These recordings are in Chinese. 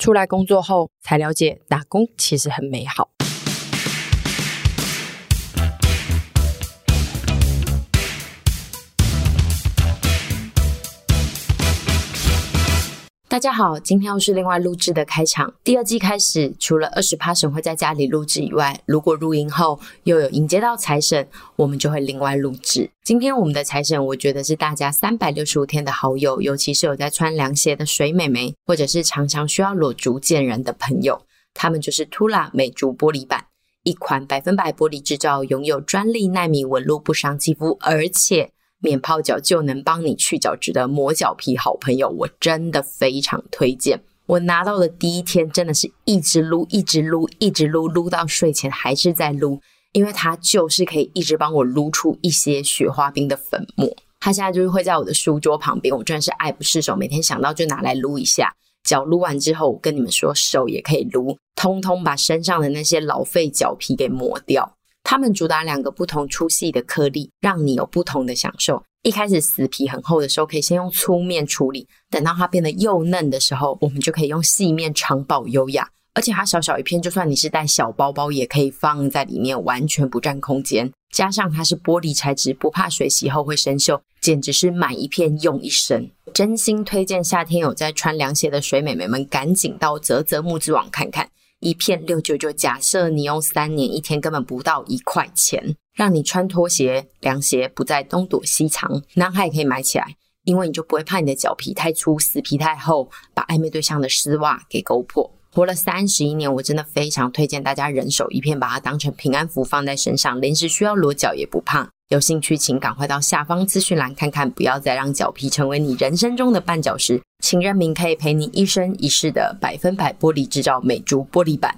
出来工作后才了解，打工其实很美好。大家好，今天又是另外录制的开场。第二季开始，除了二十 Passion 会在家里录制以外，如果录音后又有迎接到财神，我们就会另外录制。今天我们的财神，我觉得是大家三百六十五天的好友，尤其是有在穿凉鞋的水美眉，或者是常常需要裸足见人的朋友，他们就是 Tula 美足玻璃板，一款百分百玻璃制造，拥有专利纳米纹路，不伤肌肤，而且。免泡脚就能帮你去角质的磨脚皮好朋友，我真的非常推荐。我拿到的第一天真的是一直撸，一直撸，一直撸，撸到睡前还是在撸，因为它就是可以一直帮我撸出一些雪花冰的粉末。它现在就是会在我的书桌旁边，我真的是爱不释手，每天想到就拿来撸一下。脚撸完之后，我跟你们说，手也可以撸，通通把身上的那些老废脚皮给磨掉。它们主打两个不同粗细的颗粒，让你有不同的享受。一开始死皮很厚的时候，可以先用粗面处理；等到它变得幼嫩的时候，我们就可以用细面长保优雅。而且它小小一片，就算你是带小包包，也可以放在里面，完全不占空间。加上它是玻璃材质，不怕水洗后会生锈，简直是买一片用一生。真心推荐夏天有在穿凉鞋的水美眉们，赶紧到泽泽木之网看看。一片六九九，假设你用三年，一天根本不到一块钱，让你穿拖鞋、凉鞋不再东躲西藏。男孩也可以买起来，因为你就不会怕你的脚皮太粗、死皮太厚，把暧昧对象的丝袜给勾破。活了三十一年，我真的非常推荐大家人手一片，把它当成平安符放在身上，临时需要裸脚也不怕。有兴趣请赶快到下方资讯栏看看，不要再让脚皮成为你人生中的绊脚石。请认明可以陪你一生一世的百分百玻璃制造美珠玻璃板。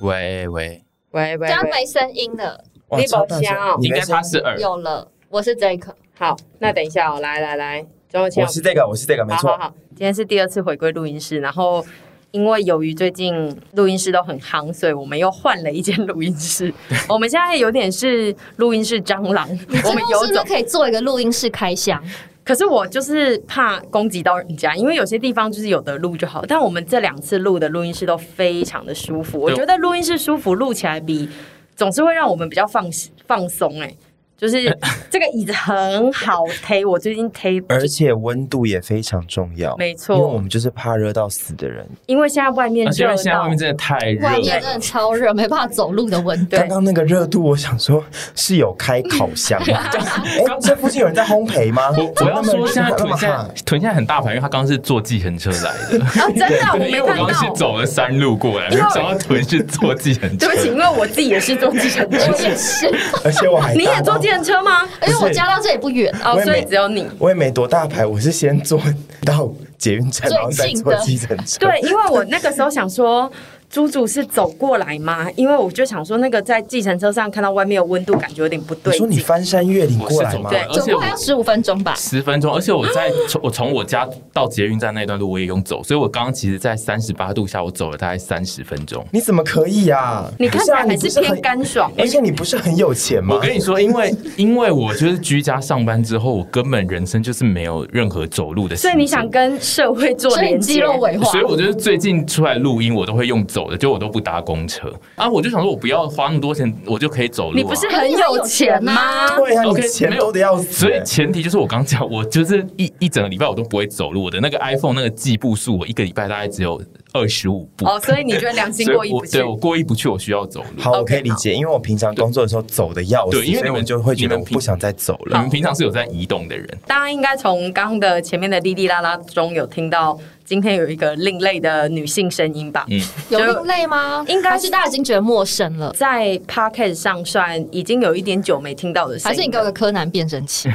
喂喂喂喂，这样没声音了。你宝箱哦，应该他是耳。有了，我是这个。好，那等一下哦，来来来，我是这个，我是这个，没错。好，好，好，今天是第二次回归录音室，然后因为由于最近录音室都很夯，所以我们又换了一间录音室。我们现在有点是录音室蟑螂，我们有是不是可以做一个录音室开箱？可是我就是怕攻击到人家，因为有些地方就是有的录就好。但我们这两次录的录音室都非常的舒服，我觉得录音室舒服，录起来比总是会让我们比较放放松哎。就是 这个椅子很好推，我最近推，而且温度也非常重要，没错，因为我们就是怕热到死的人。因为现在外面热，现在外面真的太热，外面真的超热，没办法走路的温度。刚刚那个热度，我想说是有开烤箱吗？哎，这附近有人在烘焙吗？我要说现在屯现在屯现在很大牌，因为他刚刚是坐计程车来的。啊，真的，我没有看到。我刚刚是走了山路过来，没想到屯是坐计程车。对不起，因为我自己也是坐计程车，我也是，而且我还你也坐计程车吗？因为我家到这里不远哦，所以只有你。我也没多大牌，我是先坐到捷运站，然后再坐计程车。对，因为我那个时候想说。猪猪是走过来吗？因为我就想说，那个在计程车上看到外面的温度，感觉有点不对。你说你翻山越岭过来吗？对，走过来要十五分钟吧。十分钟，而且我在从我从我家到捷运站那段路我也用走，所以我刚刚其实，在三十八度下，我走了大概三十分钟。你怎么可以呀？你看起来还是偏干爽，而且你不是很有钱吗？我跟你说，因为因为我就是居家上班之后，我根本人生就是没有任何走路的。所以你想跟社会做连接，肌肉。所以我觉得最近出来录音，我都会用走的，就我都不搭。公车啊，我就想说，我不要花那么多钱，我就可以走路，啊。你不是很有钱吗？对啊，OK，钱多的要死。所以前提就是我刚讲，我就是一一整个礼拜我都不会走路。我的那个 iPhone 那个计步数，我一个礼拜大概只有二十五步。哦，所以你觉得良心过意不去？对，我过意不去，我需要走路。好，我可以理解，因为我平常工作的时候走的要死，因为你们就会觉得我不想再走了。你们平常是有在移动的人，大家应该从刚刚的前面的滴滴啦啦中有听到。今天有一个另类的女性声音吧？嗯，有另类吗？应该是大家已经觉得陌生了，在 Podcast 上算已经有一点久没听到的声音。还是你给我个柯南变声器？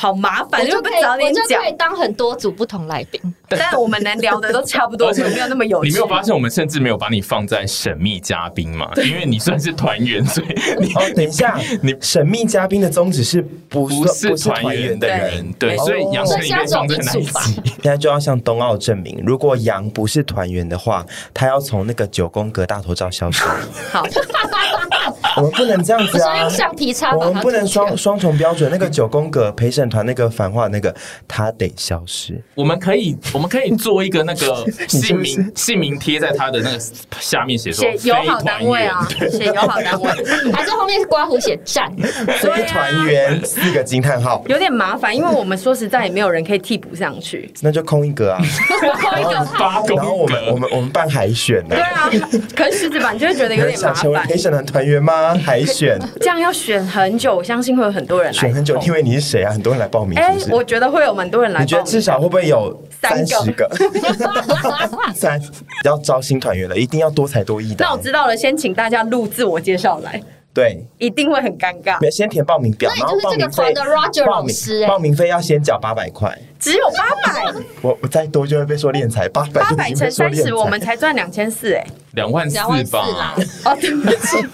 好麻烦，就可以早点就可以当很多组不同来宾。但我们能聊的都差不多，没有那么有趣。你没有发现我们甚至没有把你放在神秘嘉宾吗？因为你算是团员，所以你哦，等一下，你神秘嘉宾的宗旨是不是团员的人？对，所以杨丞琳被放在哪一集？现在就要向冬奥证明，如果杨不是团员的话，他要从那个九宫格大头照消失。好。我们不能这样子啊！橡皮擦，我们不能双双重标准。那个九宫格陪审审团那个反话那个，他得消失。我们可以，我们可以做一个那个 姓名姓名贴在他的那个下面写说写友好单位啊，写友好单位，还是后面是刮胡写站，所以团员四个惊叹号，有点麻烦，因为我们说实在也没有人可以替补上去，那就空一格啊，空一个八个，然后我们我们我们办海选呢，对啊，可是狮子吧，你就会觉得有点麻烦。成为陪审团团员吗？海选。这样要选很久，我相信会有很多人来选很久，因为你是谁啊？很多人来报名，哎，我觉得会有蛮多人来，你觉得至少会不会有三十个？三要招新团员了，一定要多才多艺的。那我知道了，先请大家录自我介绍来。对，一定会很尴尬。先填报名表，然后报名费的 Roger 老师，报名费要先缴八百块，只有八百。我我再多就会被说敛财，八百八百乘三十，我们才赚两千四哎，两万四吧？哦，对不起。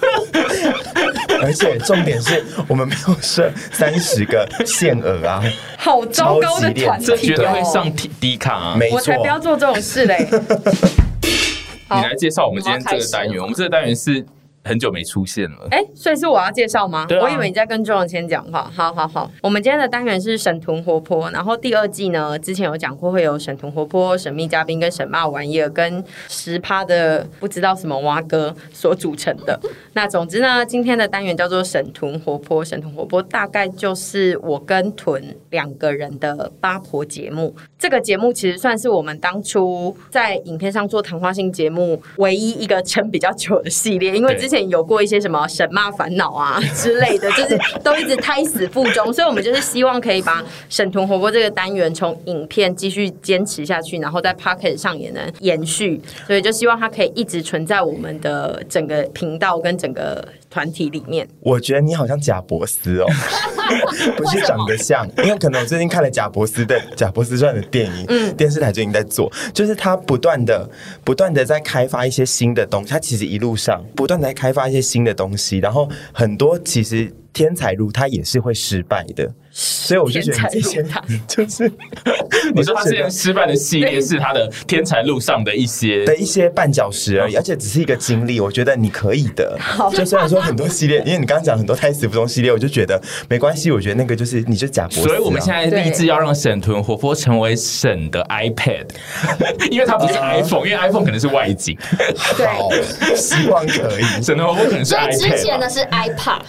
而且重点是我们没有设三十个限额啊，好糟糕的团体，这绝对会上低卡啊！没错，我才不要做这种事嘞。你来介绍我们今天这个单元，我们这个单元是。很久没出现了，哎、欸，所以是我要介绍吗？啊、我以为你在跟周永谦讲话。好好好，我们今天的单元是沈豚活泼，然后第二季呢，之前有讲过会有沈豚活泼、神秘嘉宾跟沈骂玩意儿跟十趴的不知道什么蛙哥所组成的。那总之呢，今天的单元叫做沈豚活泼，沈豚活泼大概就是我跟屯两个人的八婆节目。这个节目其实算是我们当初在影片上做谈话性节目唯一一个撑比较久的系列，因为之前。有过一些什么神骂烦恼啊之类的，就是都一直胎死腹中，所以我们就是希望可以把沈腾火锅这个单元从影片继续坚持下去，然后在 Podcast 上也能延续，所以就希望它可以一直存在我们的整个频道跟整个团体里面。我觉得你好像贾伯斯哦，不是长得像，因为可能我最近看了贾伯斯的贾伯斯传的电影，嗯，电视台最近在做，就是他不断的不断的在开发一些新的东西，他其实一路上不断在开发一些新的东西，然后很多其实天才路他也是会失败的。所以我就觉得这些 就是，你说他之前失败的系列是他的天才路上的一些的一些绊脚石而已，而且只是一个经历。我觉得你可以的。就虽然说很多系列，因为你刚刚讲很多胎死腹中系列，我就觉得没关系。我觉得那个就是你就贾伯斯。所以我们现在立志要让神豚活泼成为沈的 iPad，因为它不是 iPhone，因为 iPhone 可能是外景。好，希望可以。沈豚活泼可能是 iPad。之前的是 iPad，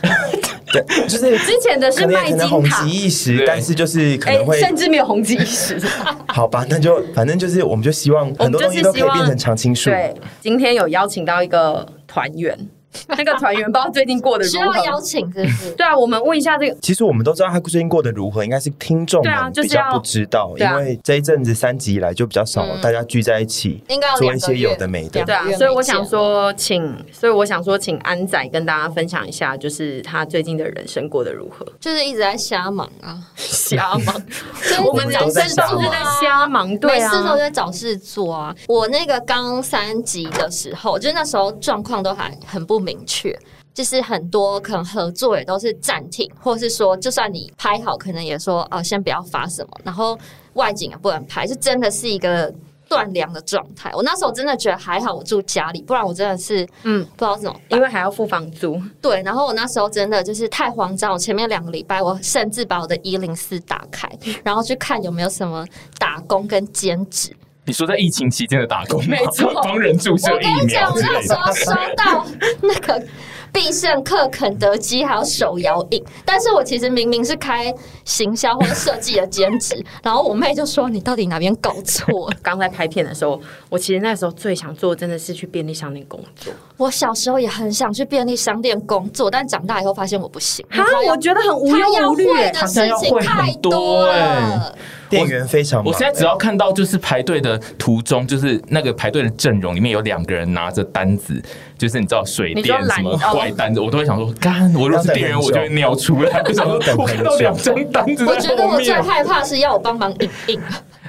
对，就是之前的是卖金塔。一时，但是就是可能会，甚至没有红极一时。好吧，那就反正就是，我们就希望很多东西都可以变成常青树。对，今天有邀请到一个团员。那个团员不知道最近过得如何？需要邀请是不是？对啊，我们问一下这个。其实我们都知道他最近过得如何，应该是听众们比较不知道，因为这一阵子三集以来就比较少大家聚在一起，应该做一些有的没的。对啊，所以我想说，请，所以我想说，请安仔跟大家分享一下，就是他最近的人生过得如何？就是一直在瞎忙啊，瞎忙。我们人生都是在瞎忙，对啊，每次都在找事做啊。我那个刚三级的时候，就是那时候状况都还很不。明确，就是很多可能合作也都是暂停，或是说，就算你拍好，可能也说啊、呃，先不要发什么，然后外景也不能拍，就真的是一个断粮的状态。我那时候真的觉得还好，我住家里，不然我真的是嗯，不知道怎么，因为还要付房租。对，然后我那时候真的就是太慌张，我前面两个礼拜，我甚至把我的一零四打开，然后去看有没有什么打工跟兼职。你说在疫情期间的打工，没错，帮人注射疫苗之类的。我跟你讲，我那时候收到那个必胜客、肯德基还有手摇饮，但是我其实明明是开行销或者设计的兼职，然后我妹就说：“你到底哪边搞错？” 刚在拍片的时候，我其实那时候最想做的真的是去便利商店工作。我小时候也很想去便利商店工作，但长大以后发现我不行。哈，我觉得很无忧无虑，的事情太多了。店员非常，我现在只要看到就是排队的途中，就是那个排队的阵容里面有两个人拿着单子，就是你知道水电什么怪单子，我都会想说，干，我如果是店员，我就会尿出来。我想说，我看到两张单子，我觉得我最害怕是要我帮忙影印。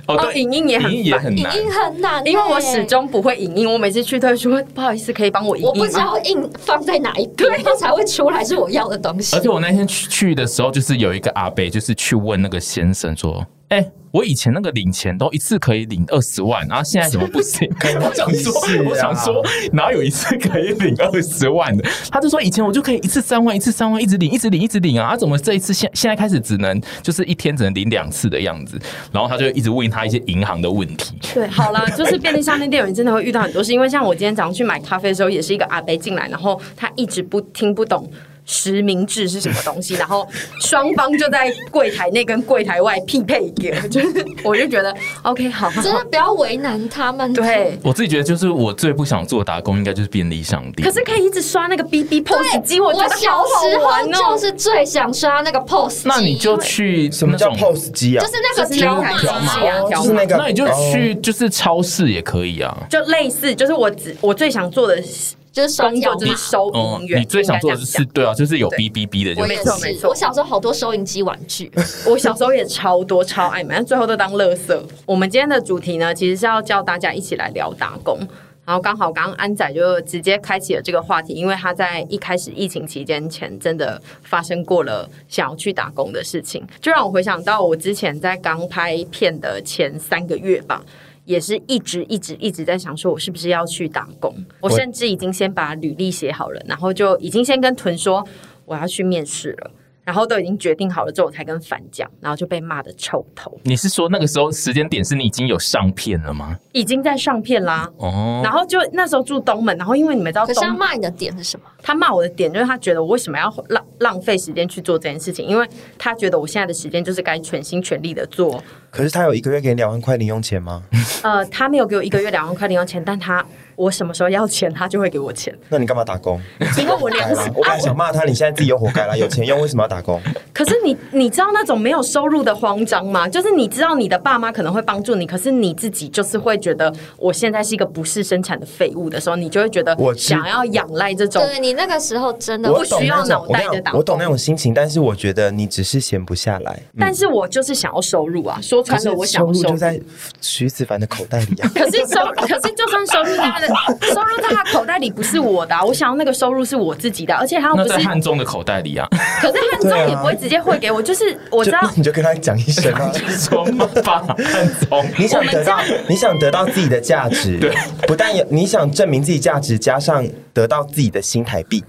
哦，对，影印也很难，影印很难，因为我始终不会影印。我每次去都会说，不好意思，可以帮我影印吗？我不知道印放在哪一边，它才会出来是我要的东西。而且我那天去去的时候，就是有一个阿伯，就是去问那个先生说。哎、欸，我以前那个领钱都一次可以领二十万，然后现在怎么不行？我想说，我想说，哪有一次可以领二十万的？他就说以前我就可以一次三万，一次三万，一直领，一直领，一直领啊！他怎么这一次现现在开始只能就是一天只能领两次的样子？然后他就一直问他一些银行的问题。对，好啦，就是便利商店店员真的会遇到很多事，因为像我今天早上去买咖啡的时候，也是一个阿伯进来，然后他一直不听不懂。实名制是什么东西？然后双方就在柜台内跟柜台外匹配一个，就是我就觉得 OK 好，真的不要为难他们。对，我自己觉得就是我最不想做打工，应该就是便利商店。可是可以一直刷那个 BB POS 机，我觉得好好玩哦。就是最想刷那个 POS 机。那你就去什么叫 POS 机啊？就是那个条码机啊，就是那个。那你就去就是超市也可以啊。就类似，就是我只我最想做的。就是工作就是收银员，你最想做的是对啊，就是有哔哔哔的，没错没错。我小时候好多收银机玩具，我小时候也超多超爱买，但最后都当垃圾。我们今天的主题呢，其实是要叫大家一起来聊打工，然后刚好刚刚安仔就直接开启了这个话题，因为他在一开始疫情期间前真的发生过了想要去打工的事情，就让我回想到我之前在刚拍片的前三个月吧。也是一直一直一直在想说，我是不是要去打工？我甚至已经先把履历写好了，然后就已经先跟屯说我要去面试了。然后都已经决定好了之后，我才跟凡讲，然后就被骂的臭头。你是说那个时候时间点是你已经有上片了吗？已经在上片啦。哦。然后就那时候住东门，然后因为你们知道，可是他骂你的点是什么？他骂我的点就是他觉得我为什么要浪浪费时间去做这件事情？因为他觉得我现在的时间就是该全心全力的做。可是他有一个月给你两万块零用钱吗？呃，他没有给我一个月两万块零用钱，但他。我什么时候要钱，他就会给我钱。那你干嘛打工？因为我连我本来想骂他，你现在自己又活该了。有钱用，为什么要打工？可是你你知道那种没有收入的慌张吗？就是你知道你的爸妈可能会帮助你，可是你自己就是会觉得我现在是一个不是生产的废物的时候，你就会觉得我想要仰赖这种。对，你那个时候真的不需要脑袋的打工。我懂那种心情，但是我觉得你只是闲不下来。但是我就是想要收入啊！说穿了，我想收入就在徐子凡的口袋里啊。可是收，可是就算收入他的收入在。他口袋里不是我的，啊，我想要那个收入是我自己的，而且他不是汉中的口袋里啊。可是汉中也不会直接汇给我，就是我知道，你就跟他讲一声啊，说吧，汉中，你想得到，你想得到自己的价值，对，不但有你想证明自己价值，加上得到自己的新台币。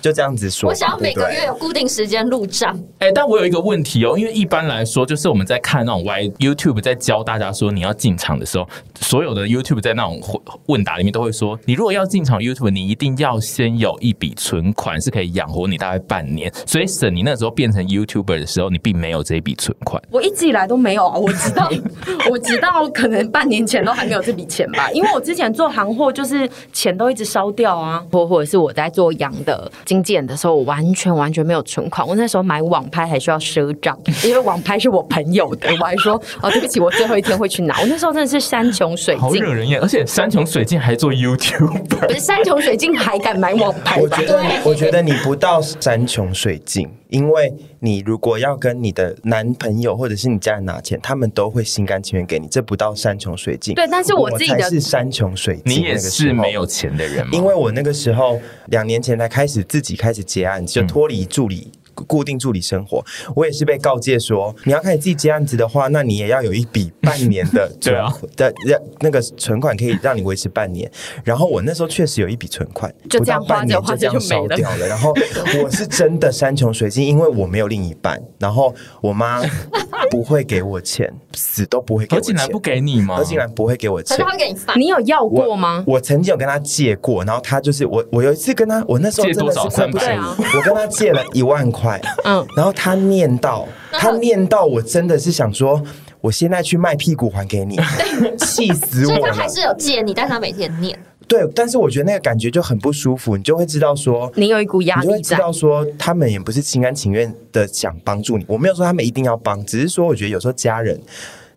就这样子说，我想要每个月有固定时间入账。哎、欸，但我有一个问题哦，因为一般来说，就是我们在看那种 Y YouTube 在教大家说你要进场的时候，所有的 YouTube 在那种问答里面都会说，你如果要进场 YouTube，你一定要先有一笔存款，是可以养活你大概半年。所以沈，你那时候变成 YouTuber 的时候，你并没有这一笔存款。我一直以来都没有啊，我知道，我知道，可能半年前都还没有这笔钱吧，因为我之前做行货，就是钱都一直烧掉啊，或或者是我在做羊的。经纪人的时候，我完全完全没有存款。我那时候买网拍还需要赊账，因为网拍是我朋友的。我还说哦，对不起，我最后一天会去拿。我那时候真的是山穷水尽，好惹人厌。而且山穷水尽还做 YouTube，不是山穷水尽还敢买网拍？我觉得，我觉得你不到山穷水尽，因为你如果要跟你的男朋友或者是你家人拿钱，他们都会心甘情愿给你。这不到山穷水尽。对，但是我自己的是山穷水尽。你也是没有钱的人吗？因为我那个时候两年前才开始自己开始。结案就脱离助理。嗯固定助理生活，我也是被告诫说，你要开始自己接案子的话，那你也要有一笔半年的 对啊的那个存款，可以让你维持半年。然后我那时候确实有一笔存款，就这样半年就这样烧掉了。然后我是真的山穷水尽，因为我没有另一半，然后我妈 不会给我钱，死都不会给我钱。何竟然不给你吗？何竟然不会给我钱？他会给你发？你有要过吗？我，我曾经有跟他借过，然后他就是我，我有一次跟他，我那时候真的是快不行，我跟他借了一万块，嗯，然后。然后他念到，他念到，我真的是想说，我现在去卖屁股还给你，气死我了。所以他还是有借你，但是他每天念。对，但是我觉得那个感觉就很不舒服，你就会知道说，你有一股压力，你就会知道说，他们也不是心甘情愿的想帮助你。我没有说他们一定要帮，只是说我觉得有时候家人。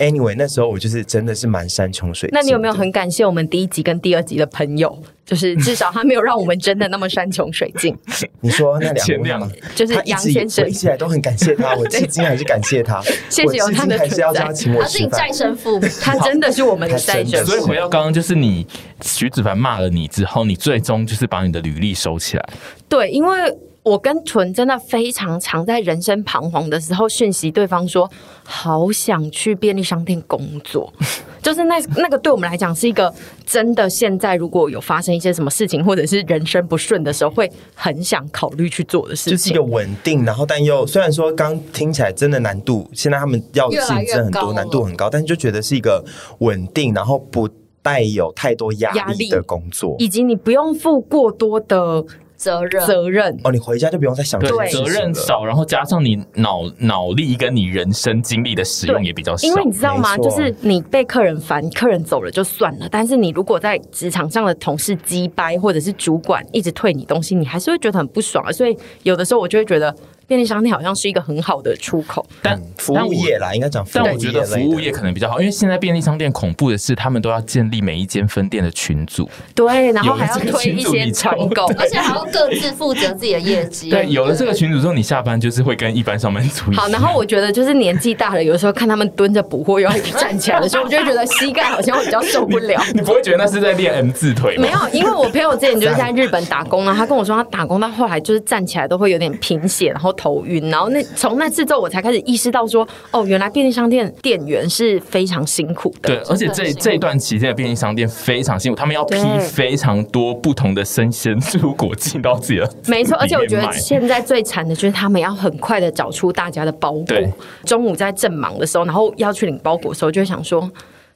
Anyway，那时候我就是真的是蛮山穷水尽。那你有没有很感谢我们第一集跟第二集的朋友？就是至少他没有让我们真的那么山穷水尽。你说那两位吗？就是杨先生，一直以来都很感谢他，我至今还是感谢他。谢谢有他的存在，还是要他请我吃饭。他是债神父，他真的是我们的再生父。所以回到刚刚，就是你徐子凡骂了你之后，你最终就是把你的履历收起来。对，因为。我跟纯真的非常常在人生彷徨的时候讯息对方说，好想去便利商店工作，就是那那个对我们来讲是一个真的。现在如果有发生一些什么事情，或者是人生不顺的时候，会很想考虑去做的事情，就是一个稳定，然后但又虽然说刚听起来真的难度，现在他们要竞争很多，难度很高，但是就觉得是一个稳定，然后不带有太多压力的工作，以及你不用付过多的。责任责任哦，你回家就不用再想对责任少，然后加上你脑脑力跟你人生经历的使用也比较少。因为你知道吗？就是你被客人烦，客人走了就算了，但是你如果在职场上的同事鸡掰，或者是主管一直退你东西，你还是会觉得很不爽。所以有的时候我就会觉得。便利商店好像是一个很好的出口，但服务业啦，应该讲。但我觉得服务业可能比较好，因为现在便利商店恐怖的是，他们都要建立每一间分店的群组，对，然后还要推一些团购，而且还要各自负责自己的业绩。对，有了这个群组之后，你下班就是会跟一般上班族一样。好，然后我觉得就是年纪大了，有的时候看他们蹲着补货，又要站起来的时候，我就会觉得膝盖好像会比较受不了。你不会觉得那是在练 M 字腿吗？没有，因为我朋友之前就是在日本打工啊，他跟我说他打工到后来就是站起来都会有点贫血，然后头晕，然后那。从那次之后，我才开始意识到说，哦，原来便利商店店员是非常辛苦的。对，而且这这一段期间的便利商店非常辛苦，他们要批非常多不同的生鲜蔬果进到自己的。没错，而且我觉得现在最惨的就是他们要很快的找出大家的包裹。中午在正忙的时候，然后要去领包裹的时候，就会想说。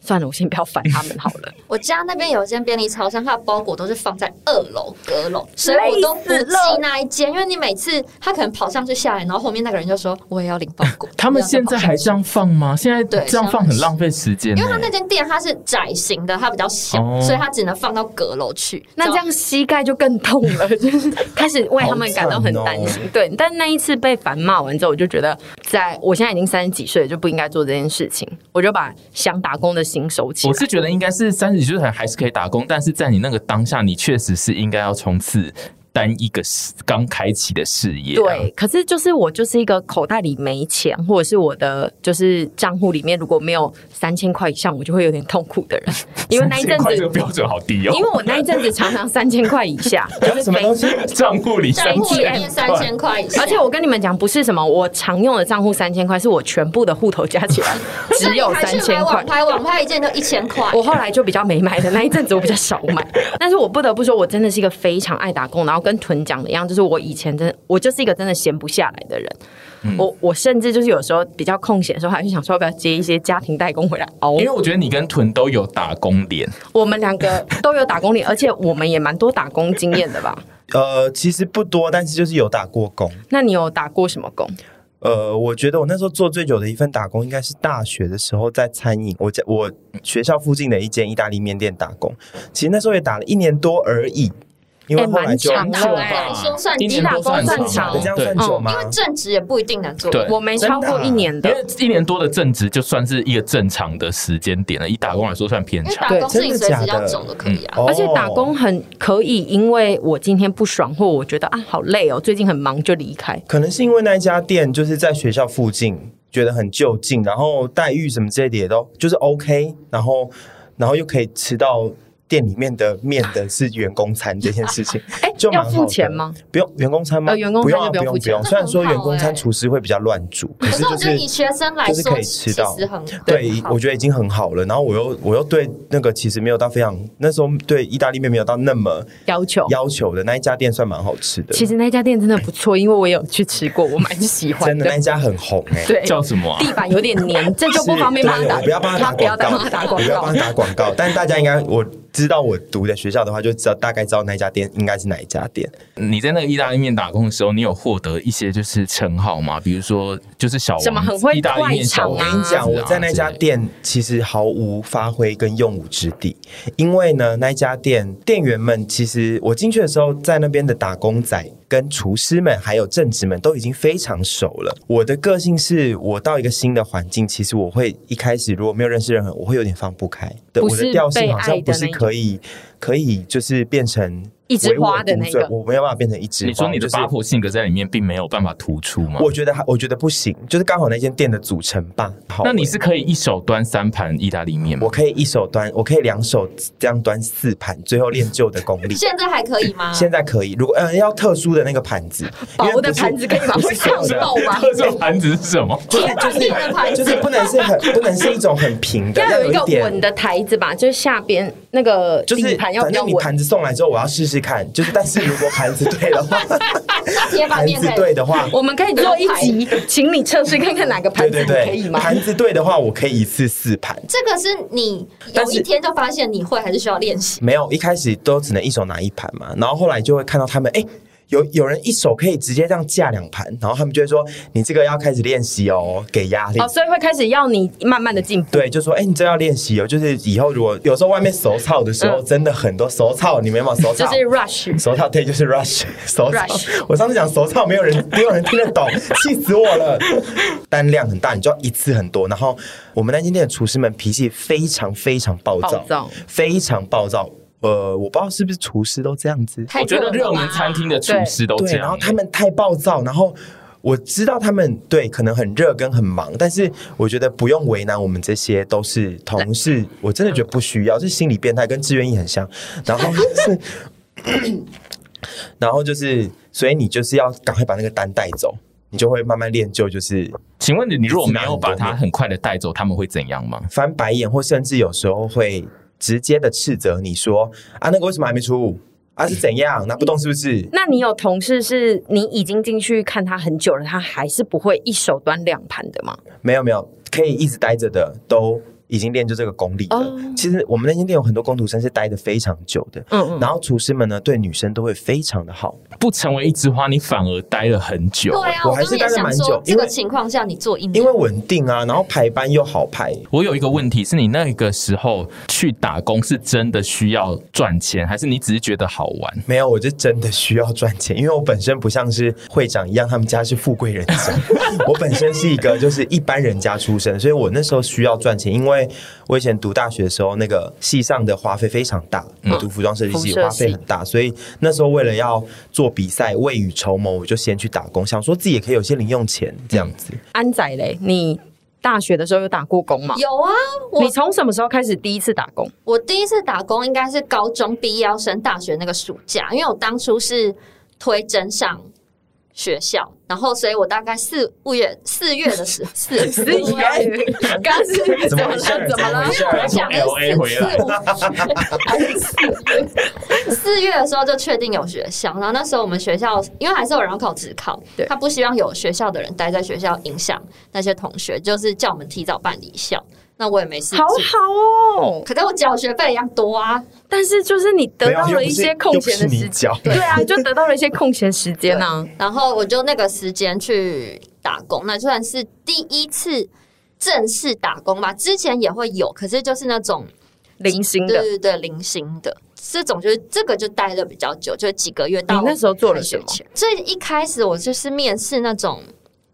算了，我先不要烦他们好了。我家那边有一间便利超商，它的包裹都是放在二楼阁楼，所以我都不记那一间，因为你每次他可能跑上去下来，然后后面那个人就说我也要领包裹。他们现在还这样放吗？现在对这样放很浪费时间，因为他那间店它是窄型的，它比较小，哦、所以它只能放到阁楼去。那这样膝盖就更痛了，就是开始为他们感到很担心。哦、对，但那一次被烦骂完之后，我就觉得，在我现在已经三十几岁了，就不应该做这件事情。我就把想打工的。我是觉得应该是三十几岁还是可以打工，但是在你那个当下，你确实是应该要冲刺。单一个刚开启的事业，对，可是就是我就是一个口袋里没钱，或者是我的就是账户里面如果没有三千块以上，我就会有点痛苦的人。因为那一阵子这个标准好低哦，因为我那一阵子常常三千块以下，就 是什么东西账户里账户里面三千块以下，而且我跟你们讲，不是什么我常用的账户三千块，是我全部的户头加起来只有三千块。网拍网拍一件就一千块，我后来就比较没买的那一阵子，我比较少买。但是我不得不说，我真的是一个非常爱打工，然后。跟屯讲的一样，就是我以前真的，我就是一个真的闲不下来的人。嗯、我我甚至就是有时候比较空闲的时候，还是想说要不要接一些家庭代工回来熬。因为我觉得你跟屯都有打工脸，我们两个 都有打工脸，而且我们也蛮多打工经验的吧？呃，其实不多，但是就是有打过工。那你有打过什么工？呃，我觉得我那时候做最久的一份打工，应该是大学的时候在餐饮，我在我学校附近的一间意大利面店打工。其实那时候也打了一年多而已。因为蛮长的，说算你打工算长，这样算久吗？因为正职也不一定能做。对，我没超过一年的，因为一年多的正职就算是一个正常的时间点了。以打工来说，算偏长。打工是你随时要走的，可以啊。而且打工很可以，因为我今天不爽，或我觉得啊好累哦，最近很忙就离开。可能是因为那一家店就是在学校附近，觉得很就近，然后待遇什么之类的也都就是 OK，然后然后又可以吃到。店里面的面的是员工餐这件事情，哎，就要付钱吗？不用员工餐吗？员工餐就不用不用。虽然说员工餐厨师会比较乱煮，可是我觉得以学生来说，就是可以吃到。对，我觉得已经很好了。然后我又我又对那个其实没有到非常那时候对意大利面没有到那么要求要求的那一家店算蛮好吃的。其实那家店真的不错，因为我有去吃过，我蛮喜欢。真的那一家很红哎，对，叫什么？地板有点黏，这就不方便帮他打。不要帮他打广告，不要帮他打广告。但是大家应该我。知道我读的学校的话，就知道大概知道那家店应该是哪一家店。你在那个意大利面打工的时候，你有获得一些就是称号吗？比如说，就是小什么很会外场。我跟你讲，我在那家店其实毫无发挥跟用武之地，因为呢，那家店店员们其实我进去的时候，在那边的打工仔。跟厨师们还有正职们都已经非常熟了。我的个性是我到一个新的环境，其实我会一开始如果没有认识任何人，我会有点放不开。对，我的调性好像不是可以可以就是变成一枝花的那个，我没有办法变成一枝花。你说你的八婆性格在里面并没有办法突出吗？我觉得，我觉得不行，就是刚好那间店的组成吧。好，那你是可以一手端三盘意大利面吗？我可以一手端，我可以两手这样端四盘，最后练就的功力。现在还可以吗？现在可以。如果嗯要特殊的那个盘子，薄 的盘子可以吗？会烫到吗？特殊盘子是什么？铁板面的盘子，就是不能是很不能是一种很平的，要有一个稳的台子吧，就是下边那个底盘要比较稳。反正你盘子送来之后，我要试试看，就是但是。如果盘子对的话，盘子对的话，我们可以做一集，请你测试看看哪个盘子可以吗？盘子对的话，我可以一次四盘。这个是你有一天就发现你会，还是需要练习？没有，一开始都只能一手拿一盘嘛，然后后来就会看到他们哎。欸有有人一手可以直接这样架两盘，然后他们就会说：“你这个要开始练习哦，给压力。”哦，所以会开始要你慢慢的进步。对，就说：“哎、欸，你这要练习哦，就是以后如果有时候外面手操的时候，嗯、真的很多手操，你没有手操？就是 rush 手操，对，就是 rush 手操。我上次讲手操，没有人 没有人听得懂，气死我了。单量很大，你就要一次很多。然后我们那间店的厨师们脾气非常非常暴躁，暴躁非常暴躁。呃，我不知道是不是厨师都这样子。我觉得热门餐厅的厨师都这样。对，然后他们太暴躁，然后我知道他们对可能很热跟很忙，但是我觉得不用为难我们这些都是同事，我真的觉得不需要，是心理变态，跟志愿役很像。然后是，然后就是，所以你就是要赶快把那个单带走，你就会慢慢练就。就是，请问你，你如果没有把它很快的带走，他们会怎样吗？翻白眼，或甚至有时候会。直接的斥责你说啊，那个为什么还没出啊？是怎样拿不动是不是？那你有同事是你已经进去看他很久了，他还是不会一手端两盘的吗？没有没有，可以一直待着的都。已经练就这个功力了。Oh. 其实我们那间店有很多工读生是待的非常久的。嗯嗯。然后厨师们呢，对女生都会非常的好。不成为一枝花，你反而待了很久。对啊，我还是待了蛮久。这个情况下，你做因为稳定啊，然后排班又好排。我有一个问题是你那个时候去打工是真的需要赚钱，还是你只是觉得好玩？没有，我就真的需要赚钱，因为我本身不像是会长一样，他们家是富贵人家。我本身是一个就是一般人家出身，所以我那时候需要赚钱，因为我以前。读大学的时候，那个系上的花费非常大。嗯、读服装设计系花费很大，所以那时候为了要做比赛，未雨绸缪，我就先去打工，想说自己也可以有些零用钱这样子。安仔嘞，你大学的时候有打过工吗？有啊，你从什么时候开始第一次打工？我第一次打工应该是高中毕业要升大学那个暑假，因为我当初是推甄上。学校，然后，所以我大概四五月四月的时 候，四四月，刚是怎么了？怎么了？因为我讲的是四五还是四月？四月的时候就确定有学校，然后那时候我们学校因为还是有人要考职考，对，他不希望有学校的人待在学校影响那些同学，就是叫我们提早办离校。那我也没事，好好哦。可是我缴学费一样多啊。但是就是你得到了一些空闲的时间，对啊，就得到了一些空闲时间啊。然后我就那个时间去打工，那就算是第一次正式打工吧。之前也会有，可是就是那种零星的，对对对，零星的这种，就是这个就待的比较久，就几个月。到你那时候做了什么？所以一开始我就是面试那种。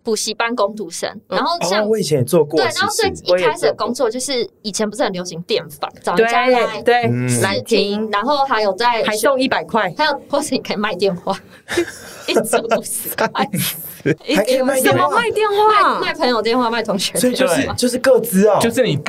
补习班工读生，然后像、哦、我以前也做过，对，然后最一开始的工作就是以前不是很流行电访，找人家来对来听，然后还有在还送一百块，还有或是你可以卖电话，一组五十块，还可以卖电话，卖电话，卖朋友电话，卖同学，所以就是就是各自啊，就是你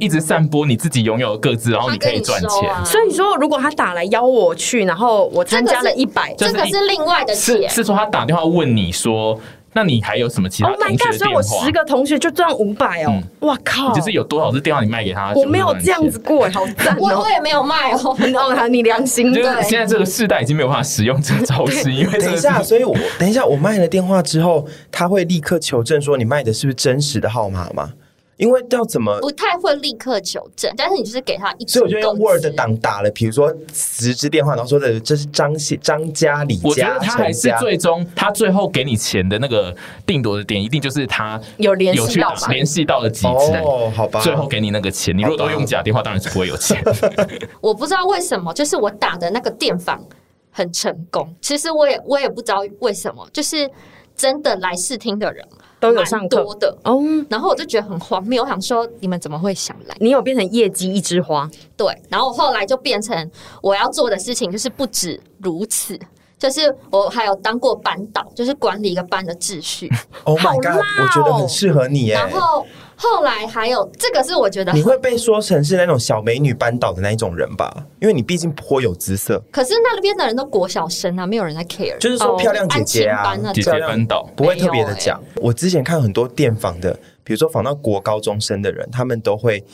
一直散播你自己拥有的个资，然后你可以赚钱。啊、所以说，如果他打来邀我去，然后我参加了一百，这个是另外的钱，是说他打电话问你说。那你还有什么其他同学的电话？Oh my god！所以我十个同学就赚五百哦！哇靠！就是有多少次电话你卖给他？我没有这样子过，好赞哦！我也没有卖哦。你良心对。现在这个世代已经没有办法使用这个招式，因为等一下，所以我等一下我卖了电话之后，他会立刻求证说你卖的是不是真实的号码吗？因为要怎么不太会立刻求证，但是你就是给他一，所以我就用 Word 档打了，比如说十支电话，然后说的这是张谢张家李家，我觉得他还是最终他最后给你钱的那个定夺的点，一定就是他有联系到联系到了几次哦，好吧，最后给你那个钱，你如果都用假电话，当然是不会有钱。我不知道为什么，就是我打的那个电访很成功，其实我也我也不知道为什么，就是。真的来试听的人都有上课多的哦。然后我就觉得很荒谬，我想说你们怎么会想来？你有变成业绩一枝花？对。然后后来就变成我要做的事情就是不止如此。就是我还有当过班导，就是管理一个班的秩序。Oh my god！、哦、我觉得很适合你耶。然后后来还有这个是我觉得你会被说成是那种小美女扳倒的那一种人吧？因为你毕竟颇有姿色。可是那边的人都国小生啊，没有人在 care。就是说漂亮姐姐啊，哦、姐姐扳倒不会特别的讲。我之前看很多电访的，比如说访到国高中生的人，他们都会。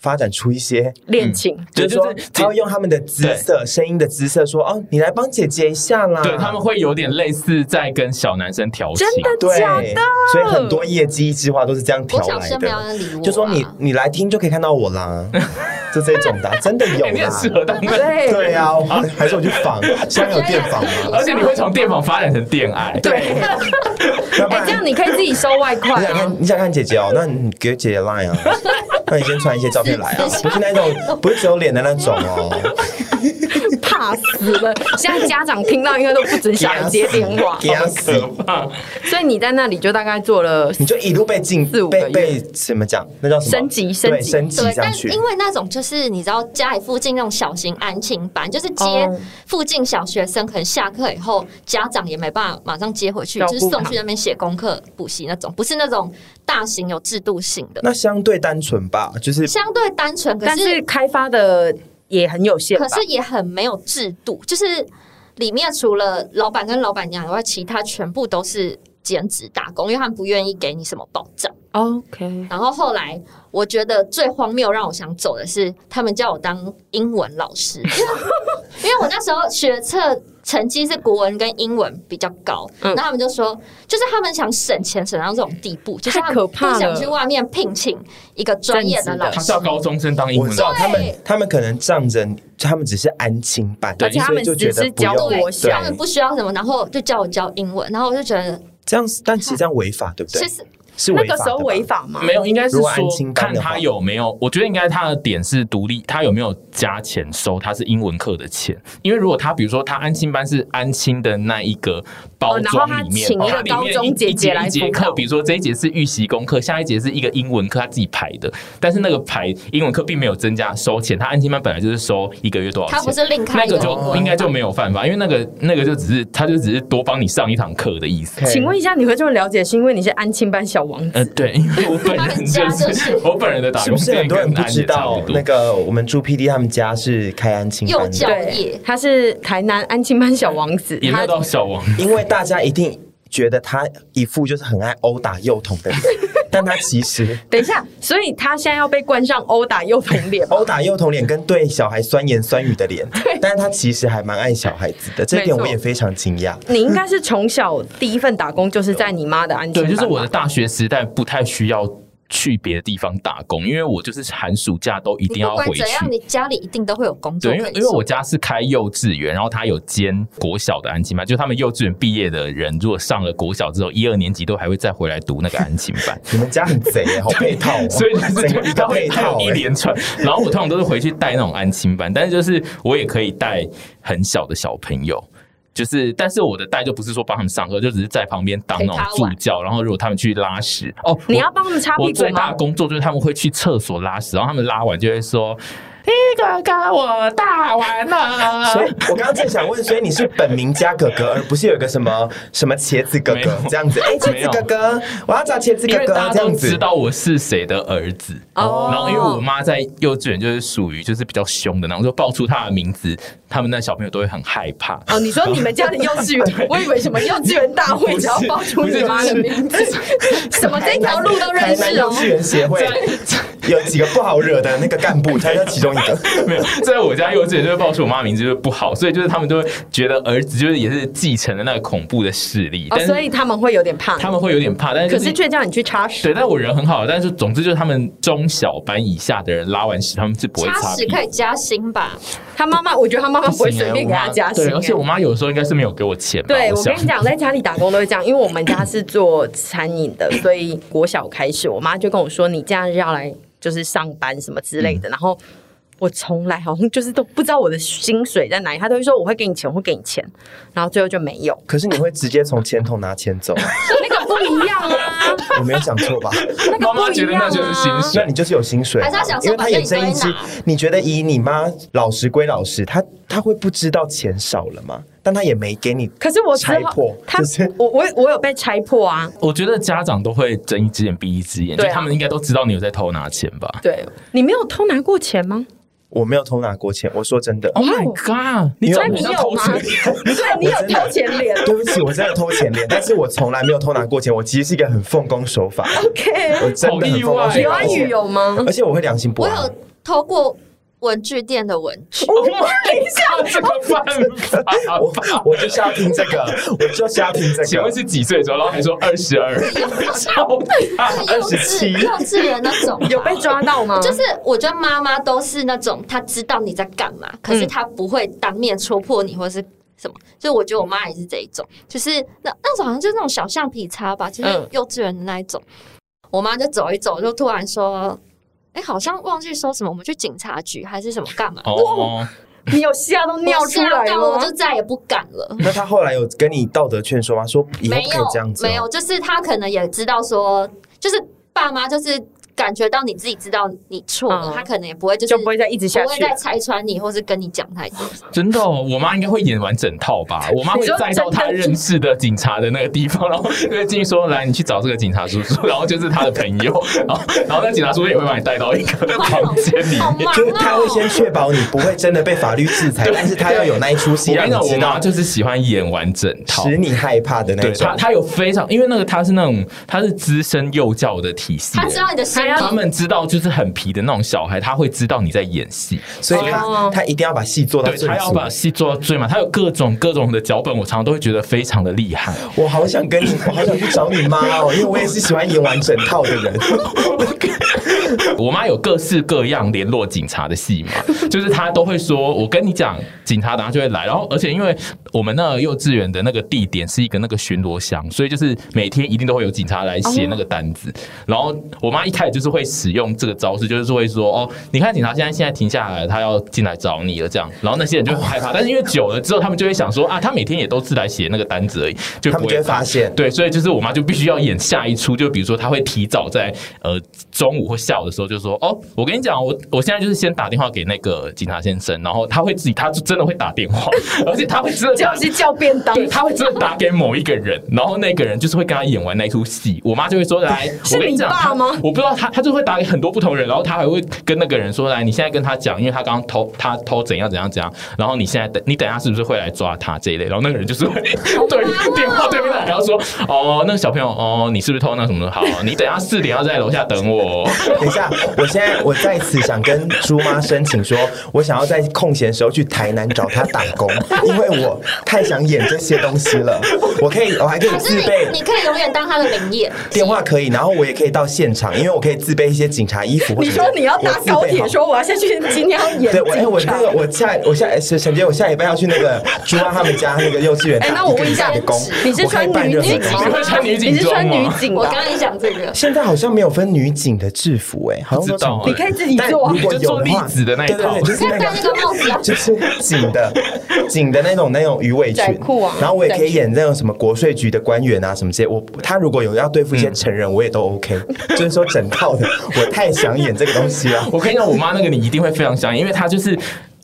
发展出一些恋情，就是说他会用他们的姿色、声音的姿色说：“哦，你来帮姐姐一下啦。”对，他们会有点类似在跟小男生调情，真的假的？所以很多业绩计划都是这样调来的。就说你你来听就可以看到我啦，就这种的，真的有啦。对对啊，还是我去访，现在有电访吗？而且你会从电访发展成电爱，对。哎，这样你可以自己收外快。你想看你想看姐姐哦，那你给姐姐 line 啊。那你先传一些照片来啊，不是那种，不是只有脸的那种哦。怕死了！现在家长听到应该都不准小孩接电话，吓死！所以你在那里就大概做了，你就一路被禁四五个月，被怎么讲？那叫什么？升级，升级，升级上去。但因为那种就是你知道家里附近那种小型安亲班，就是接附近小学生，可能下课以后家长也没办法马上接回去，就是送去那边写功课、补习那种，不是那种大型有制度性的。那相对单纯吧，就是相对单纯，可是开发的。也很有限，可是也很没有制度。就是里面除了老板跟老板娘以外，其他全部都是兼职打工，因为他们不愿意给你什么保障。OK。然后后来我觉得最荒谬，让我想走的是，他们叫我当英文老师，因为 我那时候学测。成绩是国文跟英文比较高，嗯，那他们就说，就是他们想省钱省到这种地步，就是他们不想去外面聘请一个专业的老师。他叫高中生当英文老师，他们他们可能仗着他们只是安亲班，而且他们只是教国小，他们不需要什么，然后就叫我教英文，然后我就觉得这样，但其实这样违法，对不对？那个时候违法吗？没有，应该是说看他有没有。我觉得应该他的点是独立，他有没有加钱收？他是英文课的钱。因为如果他比如说他安亲班是安亲的那一个包装里面，请一个高中姐姐来节课，比如说这一节是预习功课，下一节是一个英文课，他自己排的。但是那个排英文课并没有增加收钱，他安亲班本来就是收一个月多少钱，他不是另开那个就应该就没有犯法，因为那个那个就只是他就只是多帮你上一堂课的意思。请问一下，你会这么了解，是因为你是安亲班小王子？呃，对。我本人就是我本人的打工，是不是很多人不知道那个我们朱 PD 他们家是开安亲班幼教业，他是台南安亲班小王子，也没有到小王，因为大家一定觉得他一副就是很爱殴打幼童的脸，但他其实等一下，所以他现在要被冠上殴打幼童脸，殴打幼童脸跟对小孩酸言酸语的脸，但是他其实还蛮爱小孩子的，这点我也非常惊讶。你应该是从小第一份打工就是在你妈的安亲班，对，就是我的大学时代不太需要。去别的地方打工，因为我就是寒暑假都一定要回去。你家里一定都会有工作。对，因为因为我家是开幼稚园，然后他有兼国小的安亲班，就他们幼稚园毕业的人，如果上了国小之后，一二年级都还会再回来读那个安亲班。你们家很贼，好配套，所以就是一个配套一连串。然后我通常都是回去带那种安亲班，但是就是我也可以带很小的小朋友。就是，但是我的带就不是说帮他们上课，就只是在旁边当那种助教。然后如果他们去拉屎，哦，你要帮他们擦屁股吗？我最大的工作就是他们会去厕所拉屎，然后他们拉完就会说。一个哥，我大完了。所以我刚刚正想问，所以你是本名加哥哥，而不是有一个什么什么茄子哥哥这样子？哎，茄子哥哥，我要找茄子哥哥这样子。知道我是谁的儿子哦。然后因为我妈在幼稚园就是属于就是比较凶的，然后就报出他的名字，他们那小朋友都会很害怕。哦，你说你们家的幼稚园，我以为什么幼稚园大会只要报出你妈的名字，什么这条路都认识哦。幼稚园协会有几个不好惹的那个干部，他就其中一。没有，在我家幼稚园就会报出我妈名字就是不好，所以就是他们都会觉得儿子就是也是继承了那个恐怖的势力，哦，所以他们会有点怕，他们会有点怕，但是、就是、可是却叫你去擦屎。对，但我人很好，但是总之就是他们中小班以下的人拉完屎，他们是不会擦。屎可以加薪吧？他妈妈，我觉得他妈妈不会随便给他 加薪。对，而且我妈有时候应该是没有给我钱。对，我跟你讲，在家里打工都会这样，因为我们家是做餐饮的，所以国小开始，我妈就跟我说：“你这样要来就是上班什么之类的。”然后。我从来好像就是都不知道我的薪水在哪里，他都会说我会给你钱，我会给你钱，然后最后就没有。可是你会直接从钱桶拿钱走，那个不一样啊！我没有讲错吧？妈妈觉得那就是薪水，那你就是有薪水，还是他想因为他也睁一只。你觉得以你妈老实归老实，他他会不知道钱少了吗？但他也没给你，可是我拆破，他我我我有被拆破啊！我觉得家长都会睁一只眼闭一只眼，就他们应该都知道你有在偷拿钱吧？对，你没有偷拿过钱吗？我没有偷拿过钱，我说真的。Oh my god！你真的偷钱脸？对，你有偷钱脸？对不起，我真的偷钱脸，但是我从来没有偷拿过钱。我其实是一个很奉公守法。OK，我真的很奉公守法。有安宇有吗？而且我会良心不安。我有偷过。文具店的文具，等一下，这个犯法，我我就是要听这个，我就是要听这个。请问是几岁的时候？然后还说二十二，二十七，幼稚园那种，有被抓到吗？就是我觉得妈妈都是那种，她知道你在干嘛，可是她不会当面戳破你或是什么。就我觉得我妈也是这一种，就是那那种好像就是那种小橡皮擦吧，就是幼稚园的那一种。我妈就走一走，就突然说。哎，好像忘记说什么，我们去警察局还是什么干嘛？哦，你有吓到尿出来了，我就再也不敢了。那他后来有跟你道德劝说吗？说以后不可以这样子？没有，就是他可能也知道说，就是爸妈就是。感觉到你自己知道你错了，他可能也不会就是就不会再一直下去，不会再拆穿你，或是跟你讲太多。真的，我妈应该会演完整套吧？我妈会载到她认识的警察的那个地方，然后就会进去说：“来，你去找这个警察叔叔。”然后就是他的朋友，然后然后那警察叔叔也会把你带到一个 房间里面，就是他会先确保你不会真的被法律制裁，但是他要有那一出戏让你知道，我妈就是喜欢演完整套，使你害怕的那种。他他有非常，因为那个他是那种他是资深幼教的体系，他知道你的心，他们知道。就是很皮的那种小孩，他会知道你在演戏，所以他、oh. 他一定要把戏做到最，他要把戏做到最满。他有各种各种的脚本，我常常都会觉得非常的厉害。我好想跟你，我好想去找你妈哦，因为我也是喜欢演完整套的人。我妈有各式各样联络警察的戏嘛，就是她都会说：“我跟你讲，警察等下就会来。”然后，而且因为我们那个幼稚园的那个地点是一个那个巡逻箱，所以就是每天一定都会有警察来写那个单子。然后我妈一开始就是会使用这个招式，就是会说：“哦，你看警察现在现在停下来，他要进来找你了。”这样，然后那些人就很害怕。但是因为久了之后，他们就会想说：“啊，他每天也都是来写那个单子而已，就不会，他们就会发现。”对，所以就是我妈就必须要演下一出，就比如说他会提早在呃中午或下午的时候就说：“哦。”我跟你讲，我我现在就是先打电话给那个警察先生，然后他会自己，他就真的会打电话，而且他会真的就是叫便当，对，他会真的打给某一个人，然后那个人就是会跟他演完那一出戏。我妈就会说：“来，我跟你讲，他我不知道他，他就会打给很多不同人，然后他还会跟那个人说：来，你现在跟他讲，因为他刚刚偷，他偷怎样怎样怎样，然后你现在等，你等下是不是会来抓他这一类？然后那个人就是会 对电话对面的，然后说：哦，那个小朋友，哦，你是不是偷那什么？好，你等下四点要在楼下等我。等一下，我现在。我在此想跟猪妈申请说，我想要在空闲时候去台南找他打工，因为我太想演这些东西了。我可以，我还可以自备，你可以永远当他的临演，电话可以，然后我也可以到现场，因为我可以自备一些警察衣服。你说你要搭高铁，说我要先去今天要演。对，我哎，我那个我下我下沈沈杰，我下礼拜要去那个 朱妈他们家那个幼稚园。哎，那我问一下，你是穿女警？你是穿女警？我刚刚也讲这个。现在好像没有分女警的制服，哎，好像都你可以自己做。如果有的话，对对对，就是那个，就是紧的紧的那种那种鱼尾裙，然后我也可以演那种什么国税局的官员啊什么这些。我他如果有要对付一些成人，我也都 OK。就是说整套我太想演这个东西了。我跟你讲，我妈那个你一定会非常想，因为她就是。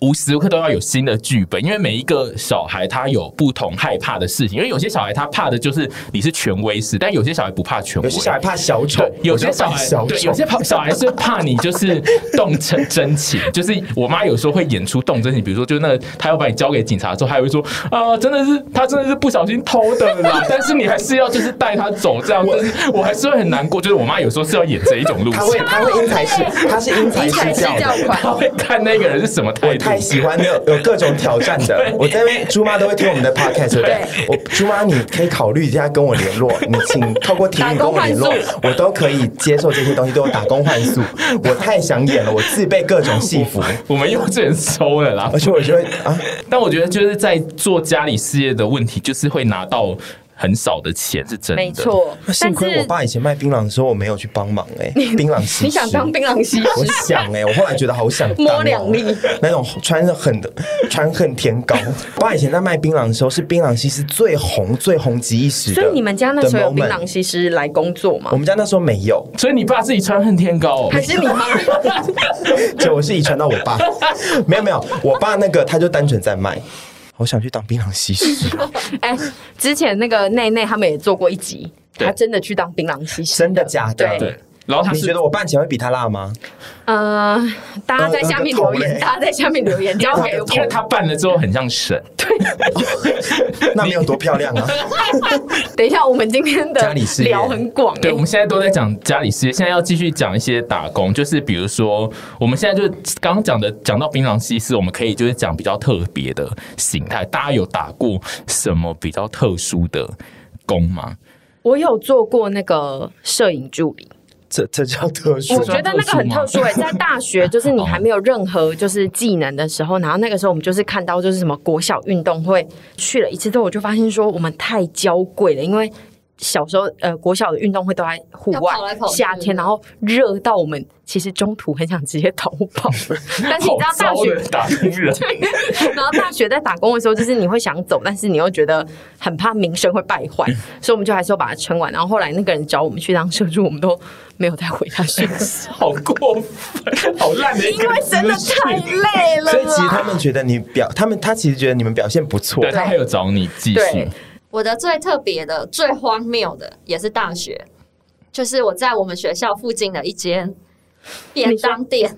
无时无刻都要有新的剧本，因为每一个小孩他有不同害怕的事情。因为有些小孩他怕的就是你是权威式，但有些小孩不怕权威，有些小孩怕小丑，有些小孩对，有些小孩是怕你就是动成真情。就是我妈有时候会演出动真情，比如说就是那个他要把你交给警察之后，她还会说啊，真的是他真的是不小心偷的啦，但是你还是要就是带他走这样，但是我还是会很难过。就是我妈有时候是要演这一种路线，他会他会因材施他是因材施教的，他会看那个人是什么态度。太喜欢有 有各种挑战的，我在边猪妈都会听我们的 podcast，对不对？我猪妈，你可以考虑一下跟我联络，你请透过体育跟我联络，我都可以接受这些东西，都有打工换宿。我太想演了，我自备各种戏服，我们幼稚园收了啦。而且我觉得啊，但我觉得就是在做家里事业的问题，就是会拿到。很少的钱，是真的。没错，幸亏我爸以前卖槟榔的时候我没有去帮忙哎、欸，槟榔西施，你想当槟榔西施？我想哎、欸，我后来觉得好想摸两粒，那种穿的很的穿恨天高。我爸以前在卖槟榔的时候，是槟榔西施最红最红极一时的。所以你们家那时候有槟榔西施来工作吗？我们家那时候没有，所以你爸自己穿恨天高、喔，还是你妈？就我是遗传到我爸，没有没有，我爸那个他就单纯在卖。好想去当槟榔西施。哎，之前那个内内他们也做过一集，他真的去当槟榔西施，真的假的？对。然后他你觉得我扮起来会比他辣吗？呃，大家在下面留言，大家在下面留言，交给我。因为他扮了之后很像神，对，那没有多漂亮啊。等一下，我们今天的家里事业聊很广，对，我们现在都在讲家里事业，现在要继续讲一些打工，就是比如说，我们现在就刚刚讲的，讲到槟榔西施，我们可以就是讲比较特别的形态。大家有打过什么比较特殊的工吗？我有做过那个摄影助理。这这叫特殊？我觉得那个很特殊诶、欸，在大学 就是你还没有任何就是技能的时候，然后那个时候我们就是看到就是什么国小运动会去了一次之后，我就发现说我们太娇贵了，因为。小时候，呃，国小的运动会都在户外，夏天，然后热到我们其实中途很想直接逃跑。但是你知道大学打工人，然后大学在打工的时候，就是你会想走，但是你又觉得很怕名声会败坏，所以我们就还是要把它撑完。然后后来那个人找我们去当社助，我们都没有再回他讯息。好过分，好烂的，因为真的太累了。所以其实他们觉得你表，他们他其实觉得你们表现不错，对，他还有找你继续。我的最特别的、最荒谬的，也是大学，就是我在我们学校附近的一间便当店。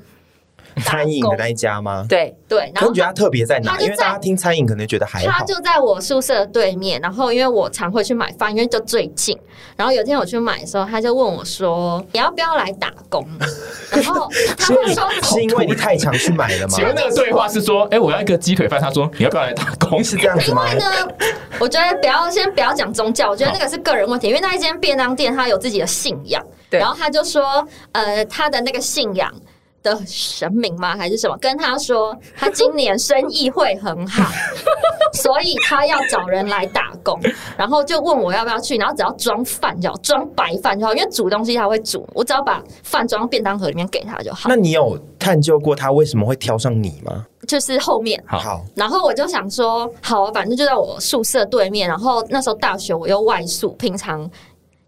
餐饮的那一家吗？对对，然后你觉得它特别在哪？因为大家听餐饮可能觉得还好。他就在我宿舍对面，然后因为我常会去买饭，因为就最近。然后有一天我去买的时候，他就问我说：“你要不要来打工？” 然后他会说：“是因为你太常去买了吗？”请问那个对话是说：“哎，我要一个鸡腿饭。”他说：“你要不要来打工？”是这样子吗？因为呢，我觉得不要先不要讲宗教，我觉得那个是个人问题。因为那一间便当店，他有自己的信仰。然后他就说：“呃，他的那个信仰。”的神明吗？还是什么？跟他说，他今年生意会很好，所以他要找人来打工，然后就问我要不要去，然后只要装饭就好，装白饭就好，因为煮东西他会煮，我只要把饭装便当盒里面给他就好。那你有探究过他为什么会挑上你吗？就是后面好，然后我就想说，好，反正就在我宿舍对面，然后那时候大学我又外宿，平常。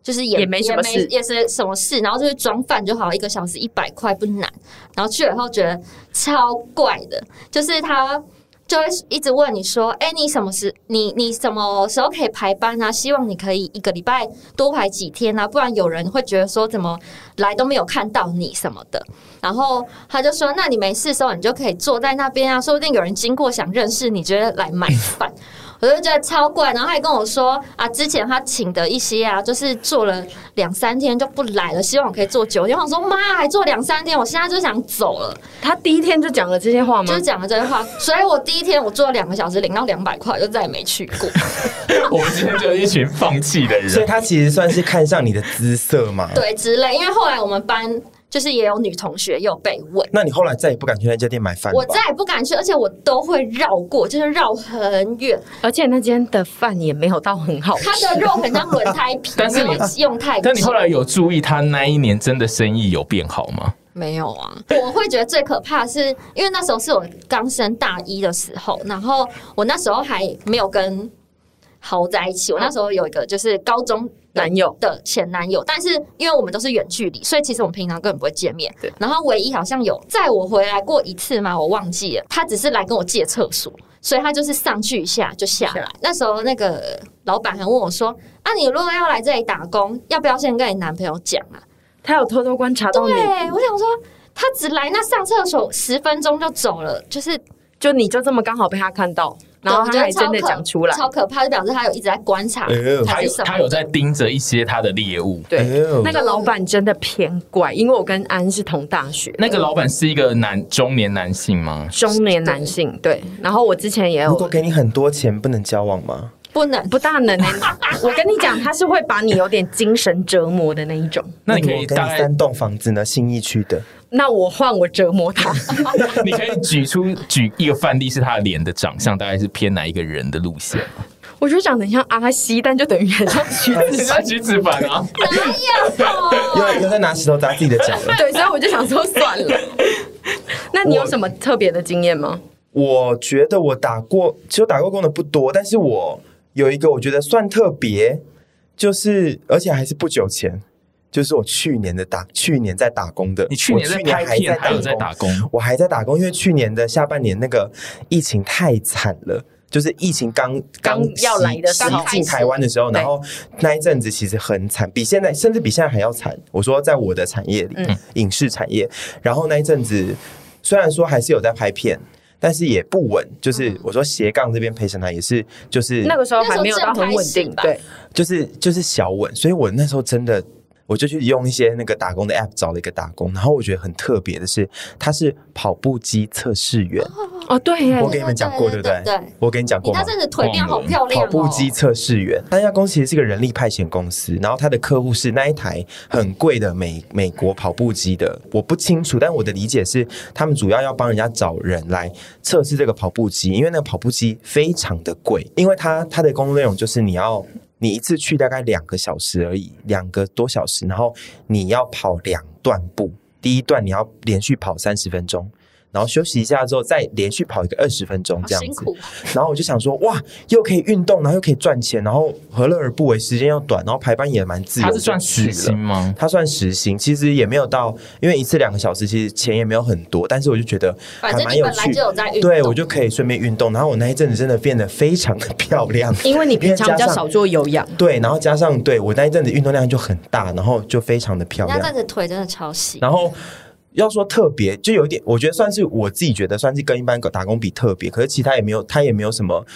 就是也，也没什么事，也是什么事，然后就是装饭就好，一个小时一百块不难。然后去了以后觉得超怪的，就是他就会一直问你说：“哎、欸，你什么时你你什么时候可以排班啊？希望你可以一个礼拜多排几天啊，不然有人会觉得说怎么来都没有看到你什么的。”然后他就说：“那你没事的时候，你就可以坐在那边啊，说不定有人经过想认识你，觉得来买饭。”我就觉得超怪，然后他还跟我说啊，之前他请的一些啊，就是做了两三天就不来了，希望我可以做久点。我说妈，还做两三天，我现在就想走了。他第一天就讲了这些话吗？就是讲了这些话，所以我第一天我做了两个小时，领到两百块，就再也没去过。我们今天就是一群放弃的人，所以他其实算是看上你的姿色嘛？对，之类。因为后来我们班。就是也有女同学又被问，那你后来再也不敢去那家店买饭？我再也不敢去，而且我都会绕过，就是绕很远，而且那间的饭也没有到很好吃，它的肉很像轮胎皮，但是你用太久。但你后来有注意他那一年真的生意有变好吗？没有啊，我会觉得最可怕的是，因为那时候是我刚升大一的时候，然后我那时候还没有跟豪在一起，我那时候有一个就是高中。男友的前男友，但是因为我们都是远距离，所以其实我们平常根本不会见面。对，然后唯一好像有载我回来过一次嘛，我忘记了。他只是来跟我借厕所，所以他就是上去一下就下来。那时候那个老板还问我说：“啊，你如果要来这里打工，要不要先跟你男朋友讲啊？”他有偷偷观察到你。对，我想说他只来那上厕所十分钟就走了，就是就你就这么刚好被他看到。然后他还真的讲出来，超可怕，就表示他有一直在观察，他有他有在盯着一些他的猎物。对，那个老板真的偏怪，因为我跟安是同大学。那个老板是一个男中年男性吗？中年男性，对。然后我之前也有，如果给你很多钱，不能交往吗？不能，不大能。我跟你讲，他是会把你有点精神折磨的那一种。那你可以大概三栋房子呢？信义区的。那我换我折磨他。你可以举出举一个范例，是他脸的长相大概是偏哪一个人的路线？我觉得长得很像阿西，但就等于很像橘子，像橘子版啊。哪有？又又在拿石头砸自己的脚了。对，所以我就想说算了。那你有什么特别的经验吗？我觉得我打过，其实打过工的不多，但是我有一个我觉得算特别，就是而且还是不久前，就是我去年的打，去年在打工的。你去年在拍片，还有在打工？我还在打工，因为去年的下半年那个疫情太惨了，就是疫情刚刚要来的时候，进台湾的时候，然后那一阵子其实很惨，比现在甚至比现在还要惨。我说在我的产业里，嗯、影视产业，然后那一阵子虽然说还是有在拍片。但是也不稳，就是我说斜杠这边陪审团也是，就是那个时候还没有到很稳定，对，就是就是小稳，所以我那时候真的。我就去用一些那个打工的 app 找了一个打工，然后我觉得很特别的是，他是跑步机测试员哦，对，我跟你们讲过，对不对？对，我跟你讲过，他真的腿变好漂亮。跑步机测试员，那家公司其实是个人力派遣公司，然后他的客户是那一台很贵的美美国跑步机的，我不清楚，但我的理解是，他们主要要帮人家找人来测试这个跑步机，因为那个跑步机非常的贵，因为他他的工作内容就是你要。你一次去大概两个小时而已，两个多小时，然后你要跑两段步，第一段你要连续跑三十分钟。然后休息一下之后，再连续跑一个二十分钟这样子。然后我就想说，哇，又可以运动，然后又可以赚钱，然后何乐而不为？时间又短，然后排班也蛮自由。他是算时薪吗？他算时薪，其实也没有到，因为一次两个小时，其实钱也没有很多。但是我就觉得还蛮有趣。有对，我就可以顺便运动。然后我那一阵子真的变得非常的 漂亮，因为你平常比较少做有氧。对，然后加上对我那一阵子运动量就很大，然后就非常的漂亮。那阵子腿真的超细。然后。要说特别，就有一点，我觉得算是我自己觉得算是跟一般打工比特别，可是其他也没有，他也没有什么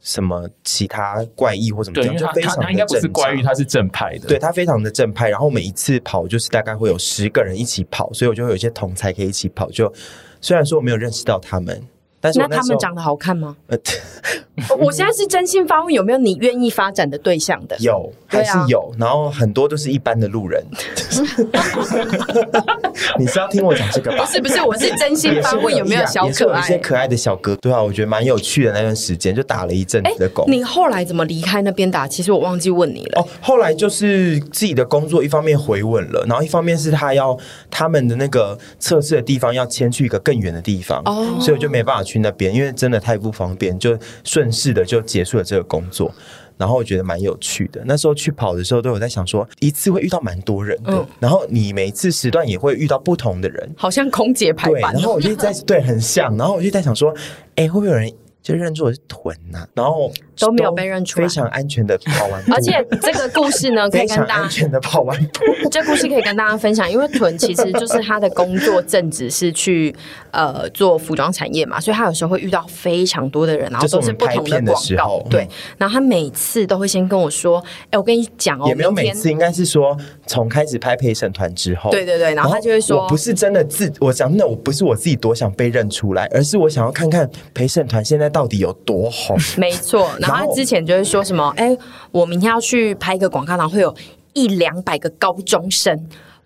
什么其他怪异或什么，对，就非常的正常。他应该不是怪异，他是正派的，对，他非常的正派。然后每一次跑就是大概会有十个人一起跑，所以我就会有一些同才可以一起跑。就虽然说我没有认识到他们。但是他们长得好看吗？我现在是真心发问，有没有你愿意发展的对象的？有，还是有。啊、然后很多都是一般的路人。你是要听我讲这个吧？不是不是，我是真心发问，有没有小可爱？一些可爱的小哥，对啊，我觉得蛮有趣的。那段时间就打了一阵子的工。你后来怎么离开那边打？其实我忘记问你了。哦，后来就是自己的工作，一方面回稳了，然后一方面是他要他们的那个测试的地方要迁去一个更远的地方，哦，所以我就没办法去那边，因为真的太不方便，就顺势的就结束了这个工作。然后我觉得蛮有趣的。那时候去跑的时候，都有在想说，一次会遇到蛮多人的。嗯、然后你每次时段也会遇到不同的人，好像空姐排班。然后我就在对很像。然后我就在想说，哎，会不会有人？就认出我是臀呐，然后都没有被认出来，非常安全的跑完。而且这个故事呢，可以跟大家安全的跑完。这故事可以跟大家分享，因为豚其实就是他的工作正职是去呃做服装产业嘛，所以他有时候会遇到非常多的人，然后都是不同的广告。对，然后他每次都会先跟我说：“哎，我跟你讲哦，也没有每次，应该是说从开始拍陪审团之后，对对对，然后他就会说，我不是真的自，我讲真的，我不是我自己多想被认出来，而是我想要看看陪审团现在到底有多红？没错，然后他之前就会说什么：“哎，我明天要去拍一个广告，然后会有一两百个高中生。”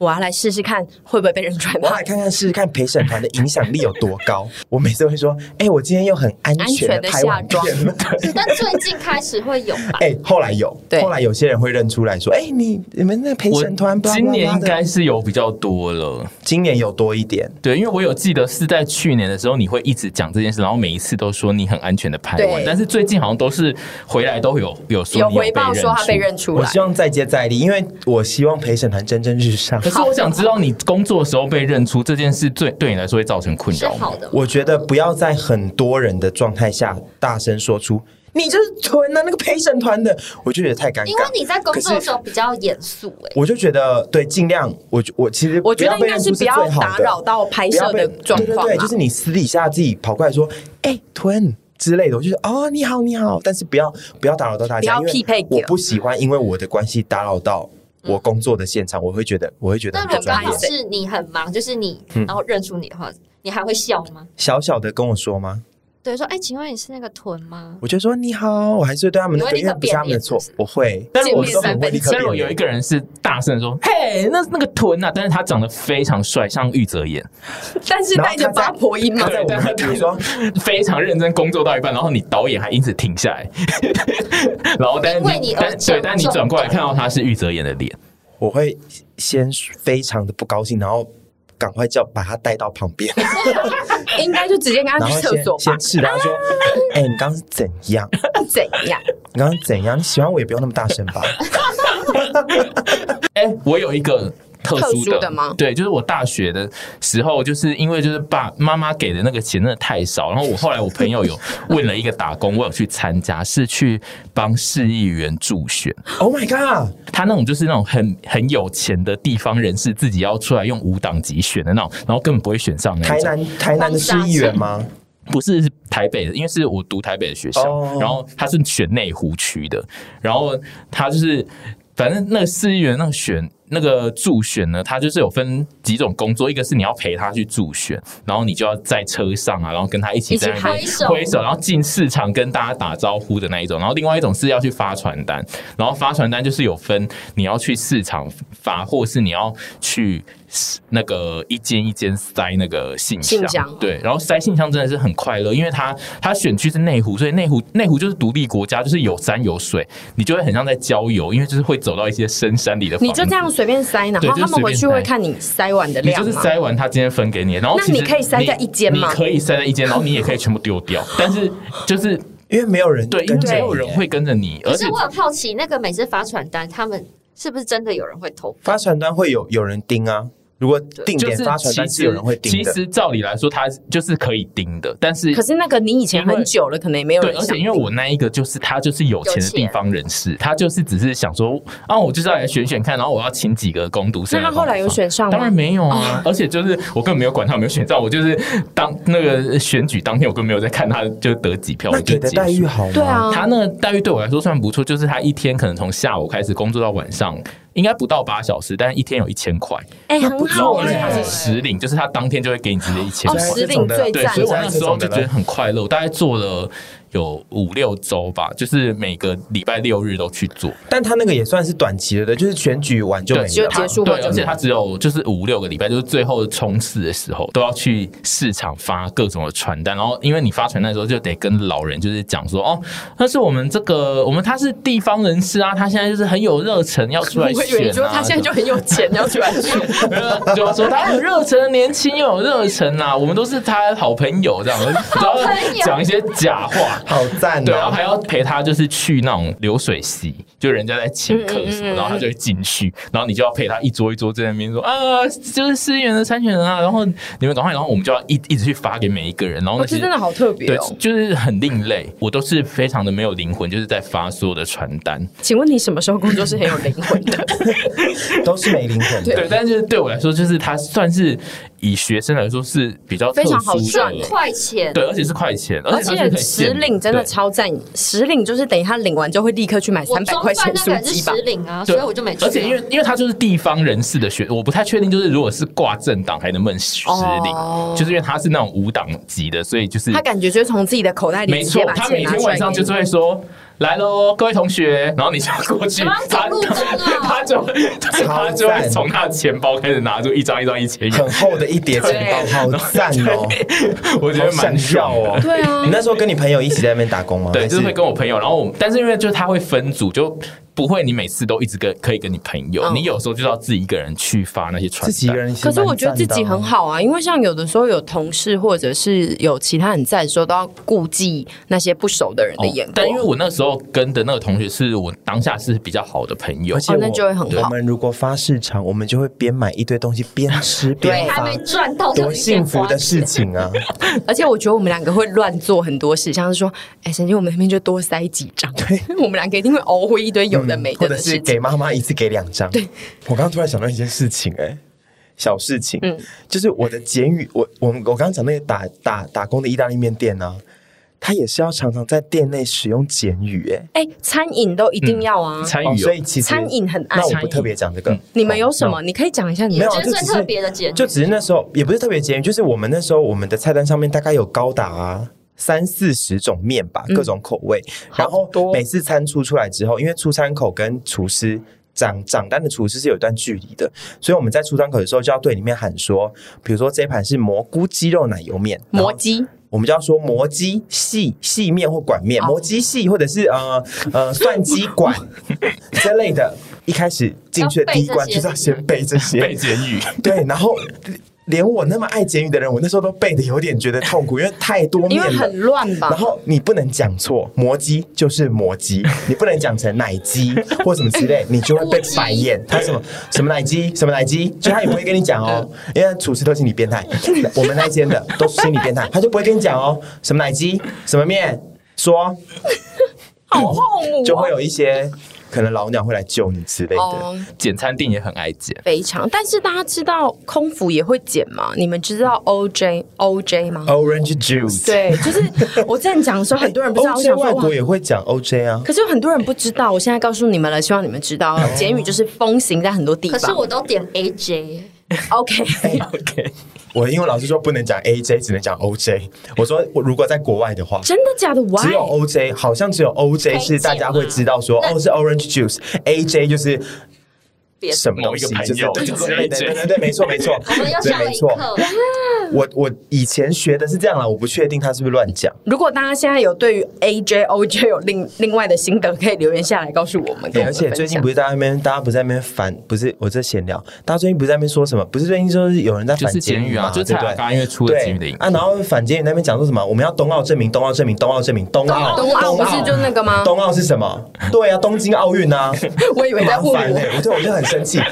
我要来试试看会不会被认出来。我要来看看试试看陪审团的影响力有多高。我每次都会说，哎、欸，我今天又很安全的下妆。但最近开始会有吧？哎、欸，后来有，对后来有些人会认出来说，哎、欸，你你们那陪审团今年应该是有比较多了，今年有多一点。对，因为我有记得是在去年的时候，你会一直讲这件事，然后每一次都说你很安全的拍完，但是最近好像都是回来都有有说有，有回报说他被认出来。我希望再接再厉，因为我希望陪审团蒸蒸日上。可是我想知道你。工作的时候被认出这件事，最对你来说会造成困扰吗？好的，我觉得不要在很多人的状态下大声说出“你就是臀啊”，那个陪审团的，我就觉得太尴尬。因为你在工作的时候比较严肃，哎，我就觉得对，尽量我我其实我觉得应该是不要打扰到拍摄的状况。对对对，就是你私底下自己跑过来说“哎，吞”之类的，我就说“哦，你好，你好”，但是不要不要打扰到大家，不要匹配，我不喜欢因为我的关系打扰到。我工作的现场，我会觉得，我会觉得。那如果是你很忙，就是你，然后认出你的话，你还会笑吗？小小的跟我说吗？对，说哎，请问你是那个豚吗？我就说你好，我还是对他们那个，因为不是他们的错，我会。但是我说很会立刻变有一个人是大声说：“嘿，那那个豚啊！”但是他长得非常帅，像玉泽演，但是带着八婆音嘛。对，比如说 非常认真工作到一半，然后你导演还因此停下来，然后但是你但对，但你转过来看到他是玉泽演的脸，我会先非常的不高兴，然后。赶快叫把他带到旁边，应该就直接跟他去厕所吧。先试他说：“ 哎、欸，你刚刚是怎样？怎样？你刚刚怎样？你喜欢我也不用那么大声吧？” 哎、欸，我有一个。特殊的，特殊的吗？对，就是我大学的时候，就是因为就是爸妈妈给的那个钱真的太少，然后我后来我朋友有问了一个打工，我有去参加，是去帮市议员助选。Oh my god！他那种就是那种很很有钱的地方人士，自己要出来用无党籍选的那种，然后根本不会选上那种。台南台南的市议员吗？不是，是台北的，因为是我读台北的学校，oh. 然后他是选内湖区的，然后他就是反正那个市议员那个选。那个助选呢，他就是有分几种工作，一个是你要陪他去助选，然后你就要在车上啊，然后跟他一起在那边挥手，然后进市场跟大家打招呼的那一种。然后另外一种是要去发传单，然后发传单就是有分你要去市场发，或是你要去那个一间一间塞那个信箱。信箱对，然后塞信箱真的是很快乐，因为它它选区是内湖，所以内湖内湖就是独立国家，就是有山有水，你就会很像在郊游，因为就是会走到一些深山里的。你就这样随便塞，然后他们回去会看你塞完的量，你就是塞完他今天分给你，然后那你可以塞在一间吗？你可以塞在一间，然后你也可以全部丢掉，但是就是因为没有人对，因为没有人会跟着你。而且我很好奇，那个每次发传单，他们是不是真的有人会投？发传单会有有人盯啊。如果定点发传单是有人会盯的，其实照理来说，他就是可以盯的。但是，可是那个你以前很久了，可能也没有人。对，而且因为我那一个就是他就是有钱的地方人士，他就是只是想说啊，我就是要来选选看，然后我要请几个攻读生。那他后来有选上吗？当然没有啊！而且就是我根本没有管他有没有选上，我就是当那个选举当天，我根本没有在看他就得几票。我给的待遇好吗？对啊，他那个待遇对我来说算不错，就是他一天可能从下午开始工作到晚上。应该不到八小时，但是一天有一千块，哎、欸，很好哎。他是实领，就是他当天就会给你直接一千块。哦，实领最赞。所以我那时候就觉得很快乐，我大概做了。有五六周吧，就是每个礼拜六日都去做，但他那个也算是短期的，对，就是选举完就没就结束了，对，而且他只有就是五六个礼拜，就是最后冲刺的时候都要去市场发各种的传单，然后因为你发传单的时候就得跟老人就是讲说，哦，那是我们这个我们他是地方人士啊，他现在就是很有热忱要出来选啊，说他现在就很有钱要出来选，就说他很热忱，年轻又有热忱啊，我们都是他的好朋友这样，然后讲一些假话。好赞、哦！对，然后还要陪他，就是去那种流水席，就人家在请客什么，然后他就会进去，然后你就要陪他一桌一桌在那边说啊，就是市议员的参选人啊，然后你们赶快，然后我们就要一一直去发给每一个人，然后那些、哦、真的好特别、哦，对，就是很另类。我都是非常的没有灵魂，就是在发所有的传单。请问你什么时候工作是很有灵魂的？都是没灵魂的，对，但是对我来说，就是他算是。以学生来说是比较非常好赚快钱，对，而且是快钱，而且时领真的超赞。时领就是等于他领完就会立刻去买三百块钱书机吧？实领啊，所以我就没去。而且因为因为他就是地方人士的学，我不太确定，就是如果是挂政党还能不能实领，哦、就是因为他是那种无党籍的，所以就是他感觉就是从自己的口袋里没错，他每天晚上就是会说。来喽，各位同学，然后你就过去，他他就他就会从他的钱包开始拿出一张一张一千元，很厚的一叠钱包，好赞哦！我觉得蛮笑哦。对啊，你那时候跟你朋友一起在那边打工吗？对，就是会跟我朋友，然后我，但是因为就是他会分组就。不会，你每次都一直跟可以跟你朋友，嗯、你有时候就要自己一个人去发那些传单。自己一个人，可是我觉得自己很好啊，因为像有的时候有同事或者是有其他人在的时候，都要顾忌那些不熟的人的眼光。哦、但因为我那时候跟的那个同学是我当下是比较好的朋友，而且、哦、那就会很好。我们如果发市场，我们就会边买一堆东西边吃边发，还没赚到，多幸福的事情啊！而且我觉得我们两个会乱做很多事，像是说，哎，神经我们那边就多塞几张，对，我们两个一定会熬回一堆有的没的的事。给妈妈一次给两张。对，我刚刚突然想到一件事情、欸，哎，小事情，嗯，就是我的简语，我我我刚刚讲那个打打打工的意大利面店呢、啊，他也是要常常在店内使用简语、欸，哎，哎，餐饮都一定要啊，餐饮、哦，所以其实餐饮很爱，那我不特别讲这个、嗯，你们有什么？你可以讲一下你们，没有，就最特别的简语，就只是那时候也不是特别简语，就是我们那时候我们的菜单上面大概有高达啊。三四十种面吧，各种口味。嗯、然后每次餐出出来之后，因为出餐口跟厨师掌掌单的厨师是有一段距离的，所以我们在出餐口的时候就要对里面喊说，比如说这一盘是蘑菇鸡肉奶油面，蘑鸡，我们就要说蘑鸡细细面或管面，蘑鸡细或者是呃呃 蒜鸡管 这类的。一开始进去的第一关就是要先背这些背简语，对，然后。连我那么爱简语的人，我那时候都背的有点觉得痛苦，因为太多面了，因为很乱吧。然后你不能讲错，摩鸡就是摩鸡，你不能讲成奶鸡或什么之类，你就会被白眼。他什么 什么奶鸡，什么奶鸡，就他也不会跟你讲哦，因为厨师都心理变态，我们那间的都是心理变态，他就不会跟你讲哦，什么奶鸡，什么面，说，好痛，就会有一些。可能老鸟会来救你之类的。Oh, 简餐店也很爱剪，非常。但是大家知道空腹也会减吗？你们知道 OJ OJ 吗？Orange juice。对，就是我之前讲的时候，很多人不知道。OJ 外国也会讲 OJ 啊。可是有很多人不知道，我现在告诉你们了，希望你们知道，简语就是风行在很多地方。可是我都点 AJ。OK OK。我英文老师说不能讲 AJ，只能讲 OJ。我说我如果在国外的话，真的假的？只有 OJ，好像只有 OJ 是大家会知道说哦是 Orange Juice，AJ 就是什么东西，就是之类的。对对对，没错没错，我们又上一课。我我以前学的是这样了，我不确定他是不是乱讲。如果大家现在有对于 AJ OJ 有另另外的心得，可以留言下来告诉我们。而且最近不是在那边，大家不是在那边反，不是我在闲聊，大家最近不是在那边说什么？不是最近说是有人在反监狱啊，就对不对？因为出了监狱的影啊，然后反监狱那边讲说什么？我们要冬奥证明，冬奥证明，冬奥证明，冬奥冬奥不是就那个吗？冬奥是什么？对啊，东京奥运啊！我以为在问我，我就我就很生气。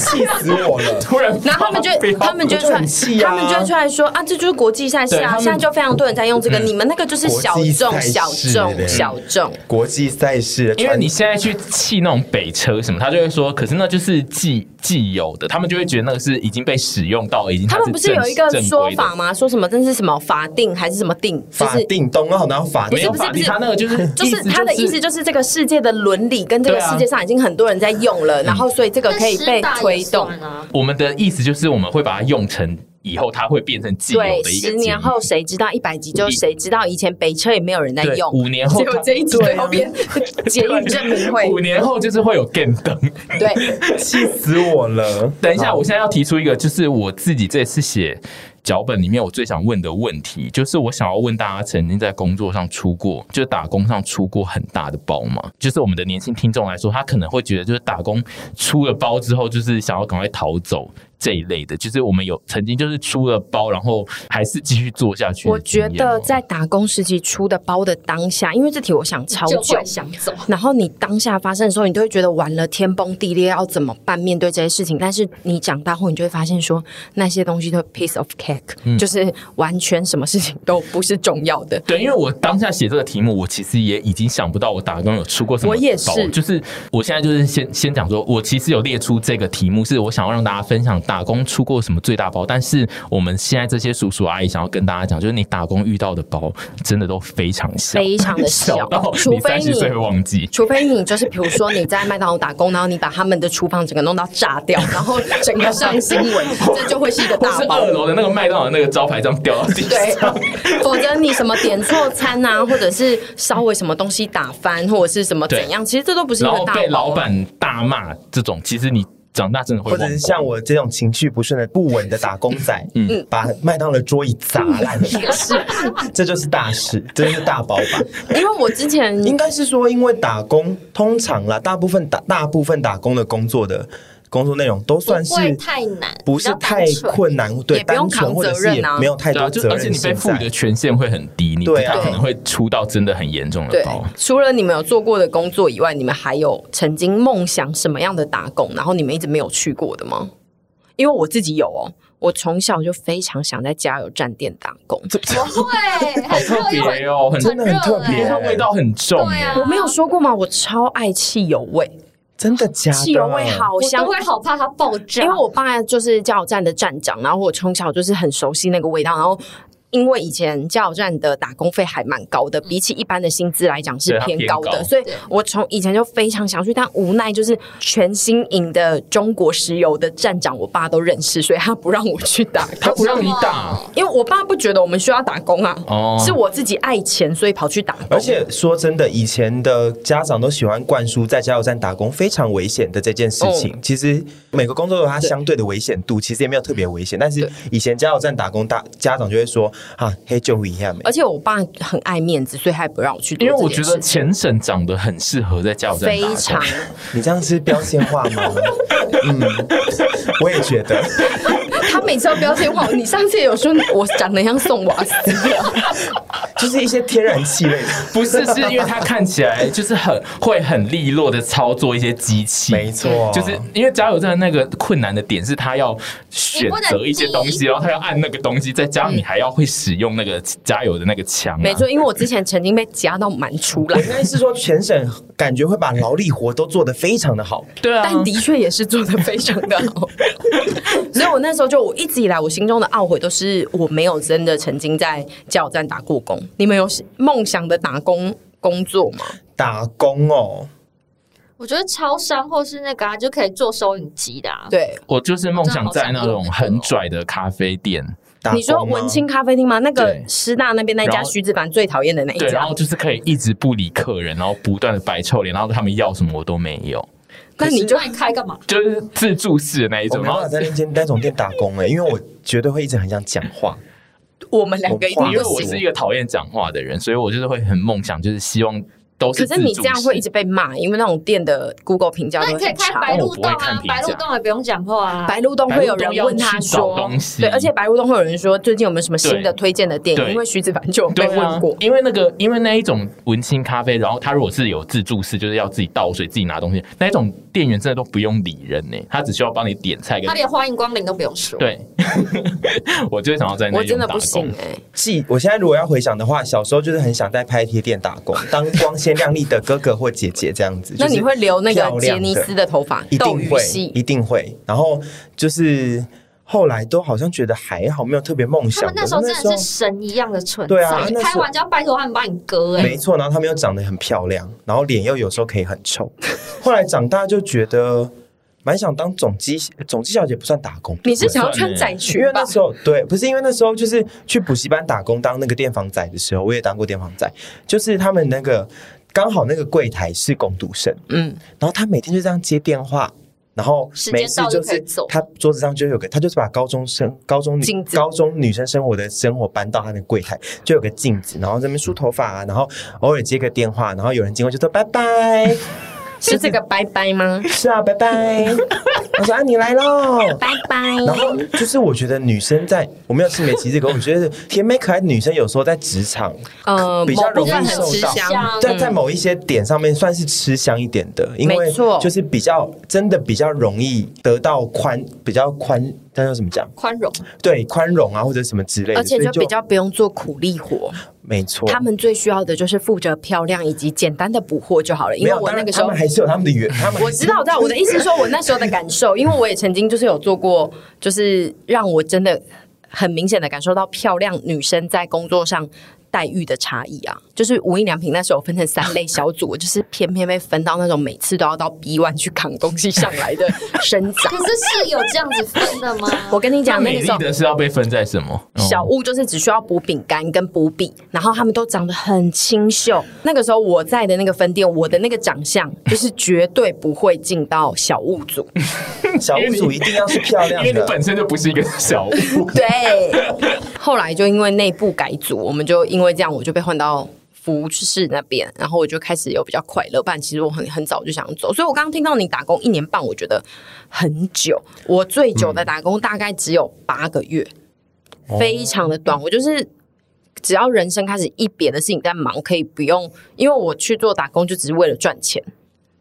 气死我了！突然，然后他们就他们就出来，他们就出来说啊，这就是国际赛事啊！现在就非常多人在用这个，你们那个就是小众、小众、小众国际赛事。因为你现在去气那种北车什么，他就会说，可是那就是既既有的，他们就会觉得那个是已经被使用到，已经。他们不是有一个说法吗？说什么这是什么法定还是什么定？法定东奥，然后法定不是不是他那个就是就是他的意思就是这个世界的伦理跟这个世界上已经很多人在用了，然后所以这个可以被推动。我们的意思就是，我们会把它用成以后，它会变成既有的一个。十年后谁知道一百集就谁知道？以前北车也没有人在用。五年后就这一集后边 捷运证明会。五年后就是会有电灯。对，气死我了！等一下，我现在要提出一个，就是我自己这次写脚本里面我最想问的问题，就是我想要问大家：曾经在工作上出过，就是打工上出过很大的包吗？就是我们的年轻听众来说，他可能会觉得，就是打工出了包之后，就是想要赶快逃走。这一类的，就是我们有曾经就是出了包，然后还是继续做下去。我觉得在打工时期出的包的当下，因为这题我想超久，想走。然后你当下发生的时候，你都会觉得完了，天崩地裂，要怎么办？面对这些事情，但是你长大后，你就会发现说那些东西都 piece of cake，嗯，就是完全什么事情都不是重要的。对，因为我当下写这个题目，我其实也已经想不到我打工有出过什么包。我也是，就是我现在就是先先讲说，我其实有列出这个题目，是我想要让大家分享。打工出过什么最大包？但是我们现在这些叔叔阿姨想要跟大家讲，就是你打工遇到的包真的都非常小，非常的小，小到你三十岁会忘记。除非你就是比如说你在麦当劳打工，然后你把他们的厨房整个弄到炸掉，然后整个上新闻，这就会是一个 大包。二楼的那个麦当劳那个招牌这样掉到地上，对，否则你什么点错餐啊，或者是稍微什么东西打翻，或者是什么怎样，其实这都不是一个大包。被老板大骂这种，其实你。长大真的会，或者是像我这种情绪不顺的不稳的打工仔，嗯，把麦当劳桌椅砸烂，是，这就是大事，这就是大包吧。因为我之前应该是说，因为打工通常啦，大部分打大部分打工的工作的。工作内容都算是太难，不是太困难，对，不用扛责任也没有太多责任，而且你被赋予的权限会很低，你不太可能会出到真的很严重的包。除了你们有做过的工作以外，你们还有曾经梦想什么样的打工，然后你们一直没有去过的吗？因为我自己有哦，我从小就非常想在加油站店打工，怎么会？好特别哦，很真的很特别，它味道很重。我没有说过吗？我超爱汽油味。真的假的？汽油味好香，我会好怕它爆炸。因为我爸就是加油站的站长，然后我从小就是很熟悉那个味道，然后因为以前加油站的打工费还蛮高的，比起一般的薪资来讲是偏高的，所以我从以前就非常想去，但无奈就是全新营的中国石油的站长，我爸都认识，所以他不让我去打，他不让你打，因为我爸不觉得我们需要打工啊，哦，是我自己爱钱，所以跑去打工。而且说真的，以前的家长都喜欢灌输在加油站打工非常危险的这件事情，其实每个工作有它相对的危险度，其实也没有特别危险，但是以前加油站打工大家长就会说。啊，黑就一下没？而且我爸很爱面子，所以他也不让我去。因为我觉得前省长得很适合在加油站打工。非常，你这样是标签化吗？嗯，我也觉得。他每次都标签化，你上次也有说我长得像宋瓦斯，就是一些天然气类的。不是，是因为他看起来就是很会很利落的操作一些机器。没错，就是因为加油站那个困难的点是他要选择一些东西，然后他要按那个东西，再加上你还要会使用那个加油的那个枪、啊。没错，因为我之前曾经被夹到蛮出来。应该是说全省感觉会把劳力活都做得非常的好。对啊，但的确也是做得非常的好。所以我那时候就。我一直以来，我心中的懊悔都是我没有真的曾经在加油站打过工。你们有梦想的打工工作吗？打工哦，我觉得超商或是那个、啊、就可以做收银机的、啊。对，我就是梦想在那种很拽的咖啡店。你说文青咖啡厅吗？那个师大那边那家徐子凡最讨厌的那一家，然后就是可以一直不理客人，然后不断的摆臭脸，然后他们要什么我都没有。那你就爱开干嘛？就是自助式的那一种。然后在那间单总店打工哎、欸，因为我绝对会一直很想讲话。我们两个一定，因为我是一个讨厌讲话的人，所以我就是会很梦想，就是希望。可是你这样会一直被骂，因为那种店的 Google 评价都很差。那你可以开白鹿洞啊，白鹿洞也不用讲话啊。白鹿洞会有人问他说，对，而且白鹿洞会有人说最近有没有什么新的推荐的店？因为徐子凡就被问过。因为那个，因为那一种文青咖啡，然后他如果是有自助式，就是要自己倒水、自己拿东西，那一种店员真的都不用理人呢，他只需要帮你点菜，他连欢迎光临都不用说。对，我就想要在那里打工。我真的不行哎。记，我现在如果要回想的话，小时候就是很想在拍贴店打工，当光鲜亮丽的哥哥。或姐姐这样子，那你会留那个杰尼斯的头发？一定会，一定会。然后就是后来都好像觉得还好，没有特别梦想。他们那时候真的是神一样的存在。对啊，开完就要拜托他们帮你割。哎，没错。然后他们又长得很漂亮，然后脸又有时候可以很臭。后来长大就觉得蛮想当总机，总机小姐不算打工。你是想要穿仔裙？因为那时候对，不是因为那时候就是去补习班打工当那个电房仔的时候，我也当过电房仔，就是他们那个。刚好那个柜台是工读生，嗯，然后他每天就这样接电话，然后每次就是他桌子上就有个，他就是把高中生、高中女、高中女生生活的生活搬到他的柜台，就有个镜子，然后这边梳头发啊，然后偶尔接个电话，然后有人经过就说拜拜。是这个拜拜吗？是啊，拜拜。我说啊，你来喽，拜拜。然后就是我觉得女生在我没有性别歧视，可我觉得甜美可爱的女生有时候在职场，呃，比较容易受到，在在某一些点上面算是吃香一点的，因为就是比较真的比较容易得到宽，比较宽。那要怎么讲？宽容，对，宽容啊，或者什么之类的，而且就比较不用做苦力活。没错，他们最需要的就是负责漂亮以及简单的补货就好了。因为我那个时候还是有他们的原，我知道，我知道。我的意思是说，我那时候的感受，因为我也曾经就是有做过，就是让我真的很明显的感受到漂亮女生在工作上。待遇的差异啊，就是无印良品那时候分成三类小组，就是偏偏被分到那种每次都要到 B one 去扛东西上来的生长。可是是有这样子分的吗？我跟你讲，那个时候的是要被分在什么？小物就是只需要补饼干跟补笔，然后他们都长得很清秀。那个时候我在的那个分店，我的那个长相就是绝对不会进到小物组。小物组一定要是漂亮的，因为你本身就不是一个小物。对。后来就因为内部改组，我们就因因为这样，我就被换到服务室那边，然后我就开始有比较快乐。不然其实我很很早就想走，所以我刚刚听到你打工一年半，我觉得很久。我最久的打工大概只有八个月，嗯、非常的短。我就是只要人生开始一别的事情在忙，可以不用，因为我去做打工就只是为了赚钱。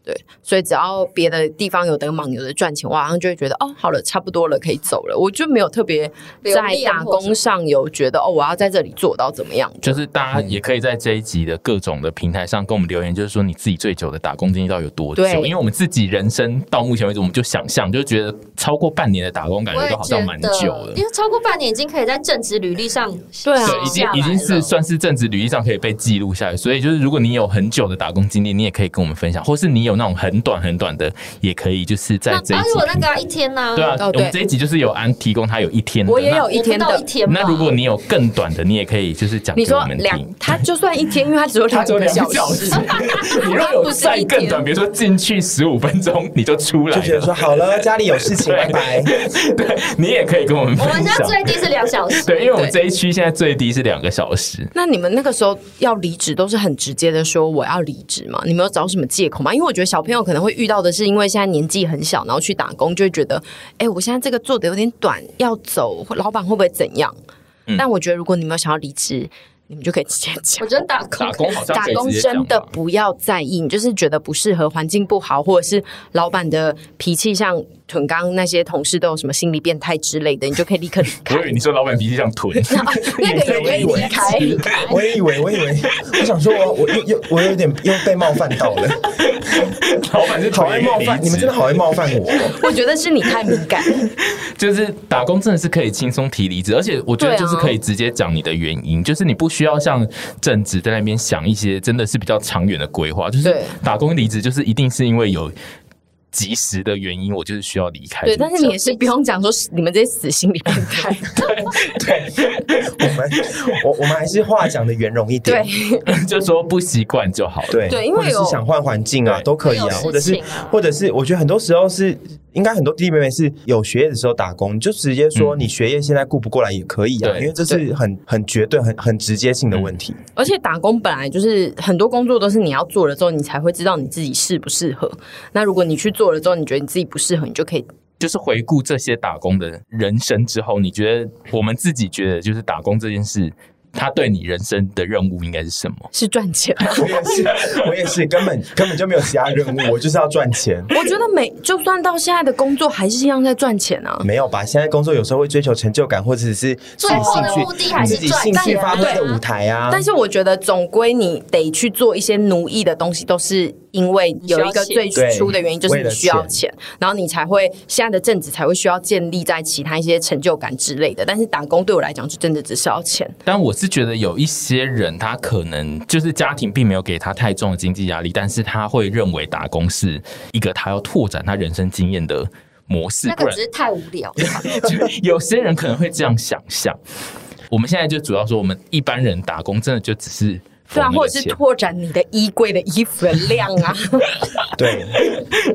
对，所以只要别的地方有得忙，有的赚钱，我好像就会觉得哦，好了，差不多了，可以走了。我就没有特别在打工上有觉得哦，我要在这里做到怎么样。就是大家也可以在这一集的各种的平台上跟我们留言，就是说你自己最久的打工经历到底有多久？因为我们自己人生到目前为止，我们就想象就觉得超过半年的打工，感觉都好像蛮久了。因为超过半年已经可以在正职履历上，对啊，已经已经是算是正职履历上可以被记录下来。所以就是如果你有很久的打工经历，你也可以跟我们分享，或是你有。那种很短很短的也可以，就是在这一集。我那个、啊、一天呢、啊？对啊，我们这一集就是有安提供他有一天的，我也有一天的。那如果你有更短的，你也可以就是讲。你说两，他就算一天，因为他只有两个小时。你如果有再更短，比如说进去十五分钟你就出来，就觉得说好了，家里有事情，拜拜。对，你也可以跟我们分享。我们现在最低是两小时。对，因为我们这一区现在最低是两个小时。那你们那个时候要离职都是很直接的说我要离职嘛？你们有找什么借口吗？因为我觉得小朋友可能会遇。到的是因为现在年纪很小，然后去打工就会觉得，哎、欸，我现在这个做的有点短，要走，老板会不会怎样？嗯、但我觉得如果你们有想要离职，你们就可以直接讲。我觉得打工打工好像打工真的不要在意，你就是觉得不适合，环境不好，或者是老板的脾气像。屯刚那些同事都有什么心理变态之类的，你就可以立刻离开。我以为你说老板脾气像屯，那个也可以离开。我也以为，我以为，我想说我，我我又又我有点又被冒犯到了。老板是好爱冒犯，你们真的好爱冒犯我。我觉得是你太敏感。就是打工真的是可以轻松提离职，而且我觉得就是可以直接讲你的原因，就是你不需要像正职在那边想一些真的是比较长远的规划，就是打工离职就是一定是因为有。及时的原因，我就是需要离开。对，但是你也是不用讲说你们这些死心理变态。对对，我们我我们还是话讲的圆融一点，对，就说不习惯就好了。对对，因为是想换环境啊，都可以啊，或者是或者是，我觉得很多时候是。应该很多弟弟妹妹是有学业的时候打工，你就直接说你学业现在顾不过来也可以啊，嗯、因为这是很很绝对、很很直接性的问题。而且打工本来就是很多工作都是你要做了之后，你才会知道你自己适不适合。那如果你去做了之后，你觉得你自己不适合，你就可以就是回顾这些打工的人生之后，你觉得我们自己觉得就是打工这件事。他对你人生的任务应该是什么？是赚钱。我也是，我也是，根本根本就没有其他任务，我就是要赚钱。我觉得每就算到现在的工作，还是一样在赚钱啊。没有吧？现在工作有时候会追求成就感，或者是最后的目的还是兴趣发挥的舞台啊。但是我觉得总归你得去做一些奴役的东西，都是。因为有一个最初的原因，就是你需要钱，然后你才会现在的正职才会需要建立在其他一些成就感之类的。但是打工对我来讲，就真的只是要钱。但我是觉得有一些人，他可能就是家庭并没有给他太重的经济压力，但是他会认为打工是一个他要拓展他人生经验的模式。那个只是太无聊了。有些人可能会这样想象。我们现在就主要说，我们一般人打工真的就只是。对啊，或者是拓展你的衣柜的衣服的量啊。对，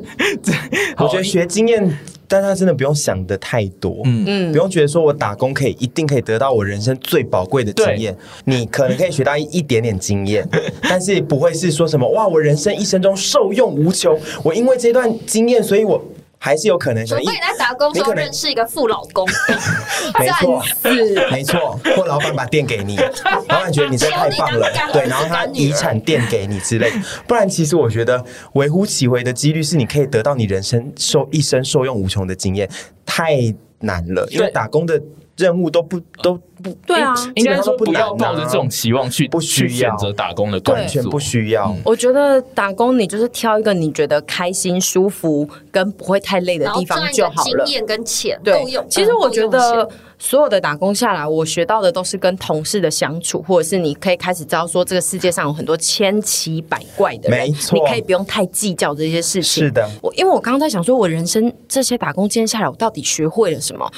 我觉得学经验，大家真的不用想的太多，嗯嗯，不用觉得说我打工可以一定可以得到我人生最宝贵的经验。你可能可以学到一点点经验，但是不会是说什么哇，我人生一生中受用无穷。我因为这段经验，所以我。还是有可能，除非你在打工时候认识一个富老公，没错，没错，或老板把店给你，老板觉得你这太棒了，对，然后他遗产店给你之类，不然其实我觉得微乎其微的几率是你可以得到你人生受一生受用无穷的经验，太难了，因为打工的。任务都不都不对啊，应该说不要抱着这种期望去不需要。选择打工的，完全不需要。我觉得打工你就是挑一个你觉得开心、舒服跟不会太累的地方就好了。经验跟钱对，其实我觉得所有的打工下来，我学到的都是跟同事的相处，或者是你可以开始知道说这个世界上有很多千奇百怪的人，没错，你可以不用太计较这些事情。是的，我因为我刚刚在想说，我人生这些打工经验下来，我到底学会了什么？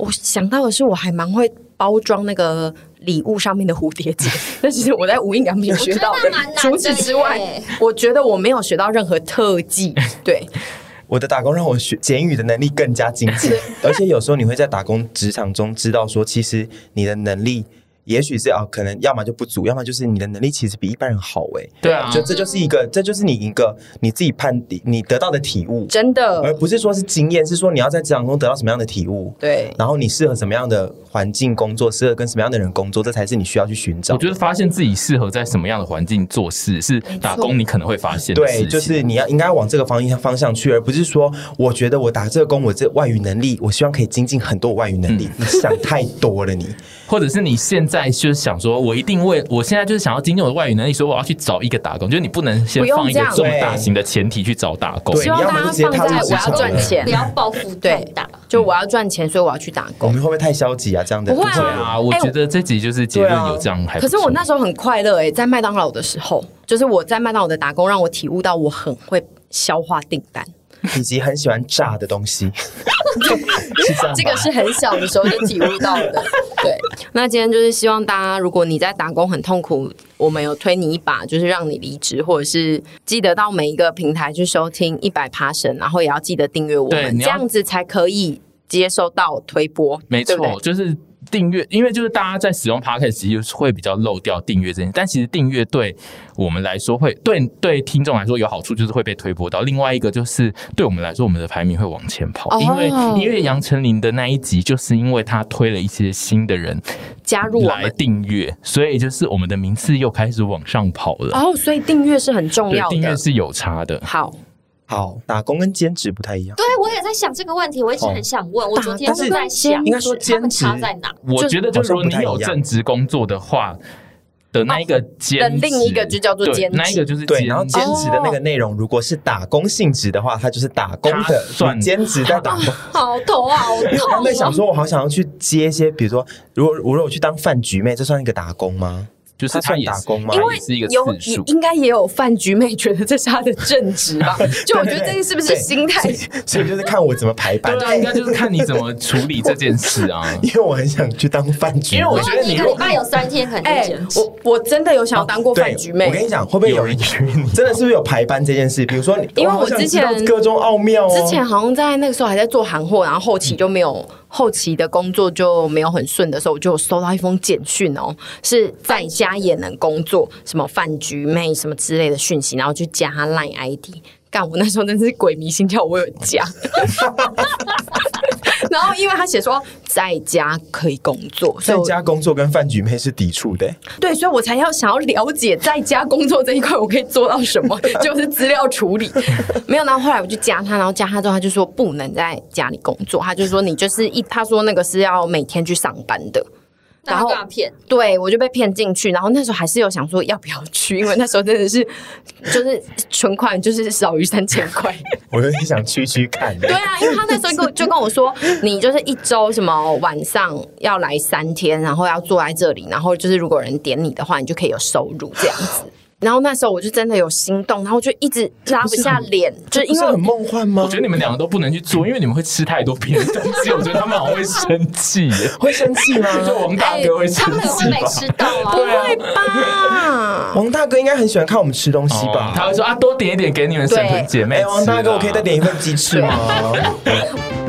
我想到的是，我还蛮会包装那个礼物上面的蝴蝶结，但其实我在无印良品学到的。除此之外，我觉得我没有学到任何特技。对，我的打工让我学简语的能力更加精进，而且有时候你会在打工职场中知道说，其实你的能力。也许是啊，可能要么就不足，要么就是你的能力其实比一般人好哎。对啊，就这就是一个，这就是你一个你自己判定你得到的体悟，真的，而不是说是经验，是说你要在职场中得到什么样的体悟。对，然后你适合什么样的环境工作，适合跟什么样的人工作，这才是你需要去寻找。我觉得发现自己适合在什么样的环境做事，是打工你可能会发现的。对，就是你要应该往这个方向方向去，而不是说我觉得我打这个工，我这外语能力，我希望可以精进很多外语能力。嗯、你想太多了，你。或者是你现在就是想说，我一定为我现在就是想要精进我的外语能力，所以我要去找一个打工。就是你不能先放一个这么大型的前提去找打工。希望大家放在我要赚钱，不要暴富对打。就我要赚钱，所以我要去打工。我们会不会太消极啊？这样的不会啊，我觉得这集就是结论有这样还。可是我那时候很快乐哎，在麦当劳的时候，就是我在麦当劳的打工，让我体悟到我很会消化订单。以及很喜欢炸的东西，这个是很小的时候就体悟到的。对，那今天就是希望大家，如果你在打工很痛苦，我们有推你一把，就是让你离职，或者是记得到每一个平台去收听一百 Passion，然后也要记得订阅我们，这样子才可以接收到推播。没错，就是。订阅，因为就是大家在使用 Podcast 其实会比较漏掉订阅这件，但其实订阅对我们来说会对对听众来说有好处，就是会被推播到。另外一个就是对我们来说，我们的排名会往前跑，因为因为杨丞琳的那一集，就是因为他推了一些新的人加入来订阅，所以就是我们的名次又开始往上跑了。哦，所以订阅是很重要的，订阅是有差的。好。好，打工跟兼职不太一样。对，我也在想这个问题，我一直很想问。我昨天是在想，应该说兼职差在哪？我觉得就是说，你有正职工作的话的那一个兼职，另一个就叫做兼职，那一个就是对。然后兼职的那个内容，如果是打工性质的话，它就是打工的算兼职在打工。好头啊好痛！我在想说，我好想要去接一些，比如说，如果如果我去当饭局妹，这算一个打工吗？就是他算打工吗？因为有应该也有饭局妹觉得这是他的正职吧？就我觉得这是不是心态？所以就是看我怎么排班。对，应该就是看你怎么处理这件事啊。因为我很想去当饭局妹，因为我觉得你一个礼拜有三天肯定兼职。我我真的有想要当过饭局妹。我跟你讲，会不会有人约你？真的是不是有排班这件事？比如说，因为我之前各种奥妙，之前好像在那个时候还在做行货，然后后期就没有。后期的工作就没有很顺的时候，我就收到一封简讯哦，是在家也能工作，什么饭局妹什么之类的讯息，然后去加他 Line ID。干，我那时候真是鬼迷心窍，我有加。然后因为他写说在家可以工作，在家工作跟饭局妹是抵触的。对，所以我才要想要了解在家工作这一块我可以做到什么，就是资料处理。没有，然后后来我就加他，然后加他之后他就说不能在家里工作，他就说你就是一，他说那个是要每天去上班的。然后骗，对我就被骗进去，然后那时候还是有想说要不要去，因为那时候真的是就是存款就是少于三千块，我有点想去去看。对啊，因为他那时候跟就跟我说，你就是一周什么晚上要来三天，然后要坐在这里，然后就是如果有人点你的话，你就可以有收入这样子。然后那时候我就真的有心动，然后就一直拉不下脸，就因为很梦幻吗？我觉得你们两个都不能去做，因为你们会吃太多 别的东西。我觉得他们好像会生气，会生气吗？就王大哥会生气，他们会没吃到啊？不会吧？王大哥应该很喜欢看我们吃东西吧？他会说啊，多点一点给你们省豚姐妹。王大哥，我可以再点一份鸡翅吗？